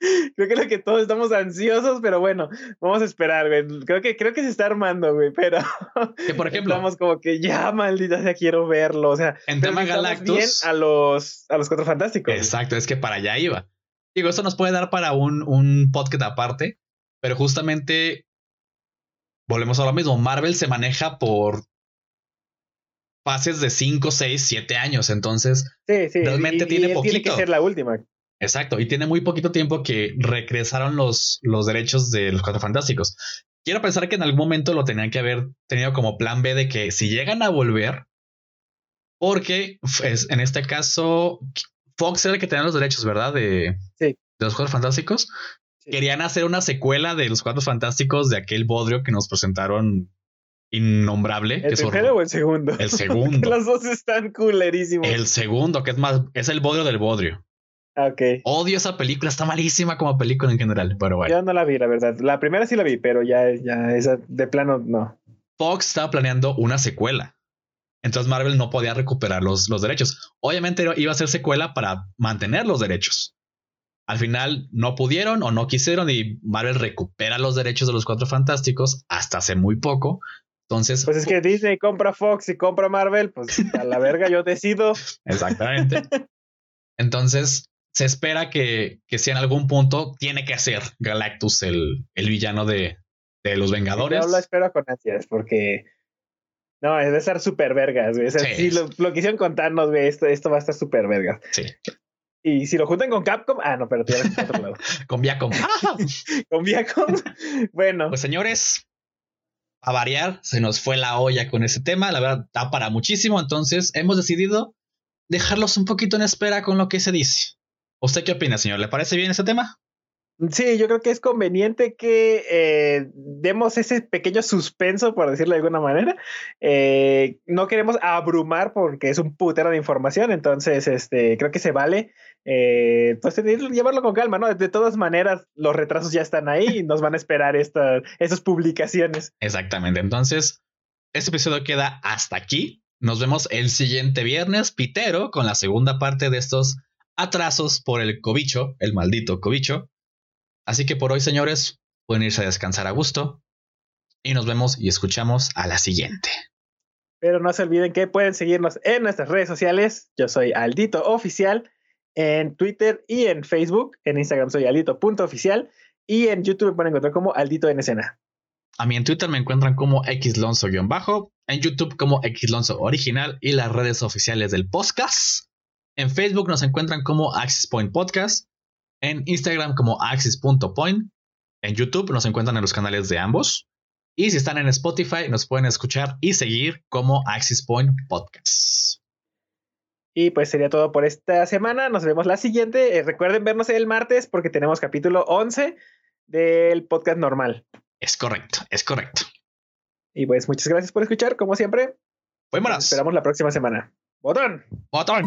S1: creo que es lo que todos estamos ansiosos, pero bueno, vamos a esperar, güey. Creo que, creo que se está armando, güey, pero
S2: Que por ejemplo,
S1: estamos como que ya, maldita sea, quiero verlo. O sea,
S2: en tema Galactus.
S1: bien a los, a los cuatro fantásticos.
S2: Exacto, es que para allá iba. Digo, esto nos puede dar para un, un podcast aparte, pero justamente volvemos a lo mismo. Marvel se maneja por fases de 5, 6, 7 años. Entonces,
S1: Sí, sí.
S2: realmente
S1: y-
S2: tiene
S1: y él Tiene que
S2: poquito.
S1: ser la última.
S2: Exacto. Y tiene muy poquito tiempo que regresaron los, los derechos de los cuatro fantásticos. Quiero pensar que en algún momento lo tenían que haber tenido como plan B de que si llegan a volver, porque es- en este caso Fox era el que tenía los derechos, ¿verdad? De,
S1: Sí.
S2: de los Cuatro Fantásticos.
S1: Sí.
S2: Querían hacer una secuela de los Cuatro Fantásticos de aquel bodrio que nos presentaron innombrable. que
S1: ¿El primero
S2: horror-
S1: o el segundo?
S2: El segundo.
S1: Los dos están culerísimos.
S2: El segundo, que es más, es el bodrio del bodrio.
S1: Ah, Ok.
S2: Odio esa película, está malísima como película en general, pero bueno.
S1: Yo no la vi, la verdad. La primera sí la vi, pero ya, ya esa de plano no.
S2: Fox estaba planeando una secuela. Entonces Marvel no podía recuperar los, los derechos. Obviamente iba a ser secuela para mantener los derechos. Al final no pudieron o no quisieron y Marvel recupera los derechos de los Cuatro Fantásticos hasta hace muy poco. Entonces,
S1: Pues es que Disney compra Fox y compra Marvel, pues a la verga yo decido.
S2: exactamente. Entonces, se espera que, que si en algún punto tiene que ser Galactus el, el villano de, de los Vengadores.
S1: Yo lo espero con ansias porque no, es de estar súper vergas, güey. O sea,
S2: Sí.
S1: si lo, lo quisieron contarnos, güey, esto, esto va a estar súper vergas.
S2: Sí,
S1: Y si lo juntan con Capcom, ah, no, pero es otro lado.
S2: con Viacom.
S1: Con Viacom, bueno,
S2: Pues señores, a variar, se nos fue la olla con ese tema, la verdad da para muchísimo, entonces hemos decidido dejarlos un poquito en espera con lo que se dice. ¿Usted qué opina, señor? ¿Le parece bien ese tema?
S1: Sí, yo creo que es conveniente que eh, demos ese pequeño suspenso, por decirlo de alguna manera. Eh, no queremos abrumar porque es un putero de información, entonces este, creo que se vale. Eh, pues llevarlo con calma, ¿no? De todas maneras, los retrasos ya están ahí y nos van a esperar esta, estas publicaciones.
S2: Exactamente, entonces este episodio queda hasta aquí. Nos vemos el siguiente viernes, Pitero, con la segunda parte de estos atrasos por el cobicho, el maldito cobicho. Así que por hoy, señores, pueden irse a descansar a gusto y nos vemos y escuchamos a la siguiente.
S1: Pero no se olviden que pueden seguirnos en nuestras redes sociales. Yo soy Aldito Oficial en Twitter y en Facebook. En Instagram soy aldito.oficial y en YouTube me pueden encontrar como Aldito en escena.
S2: A mí en Twitter me encuentran como xlonzo-bajo, en YouTube como xlonzo original y las redes oficiales del podcast. En Facebook nos encuentran como Axis Point Podcast, en Instagram como axis.point, en YouTube nos encuentran en los canales de ambos. Y si están en Spotify, nos pueden escuchar y seguir como Axis Point Podcast.
S1: Y pues sería todo por esta semana. Nos vemos la siguiente. Eh, recuerden vernos el martes porque tenemos capítulo 11 del podcast normal.
S2: Es correcto, es correcto.
S1: Y pues muchas gracias por escuchar, como siempre. Nos
S2: Fuémonos.
S1: esperamos la próxima semana. Botón.
S2: Botón.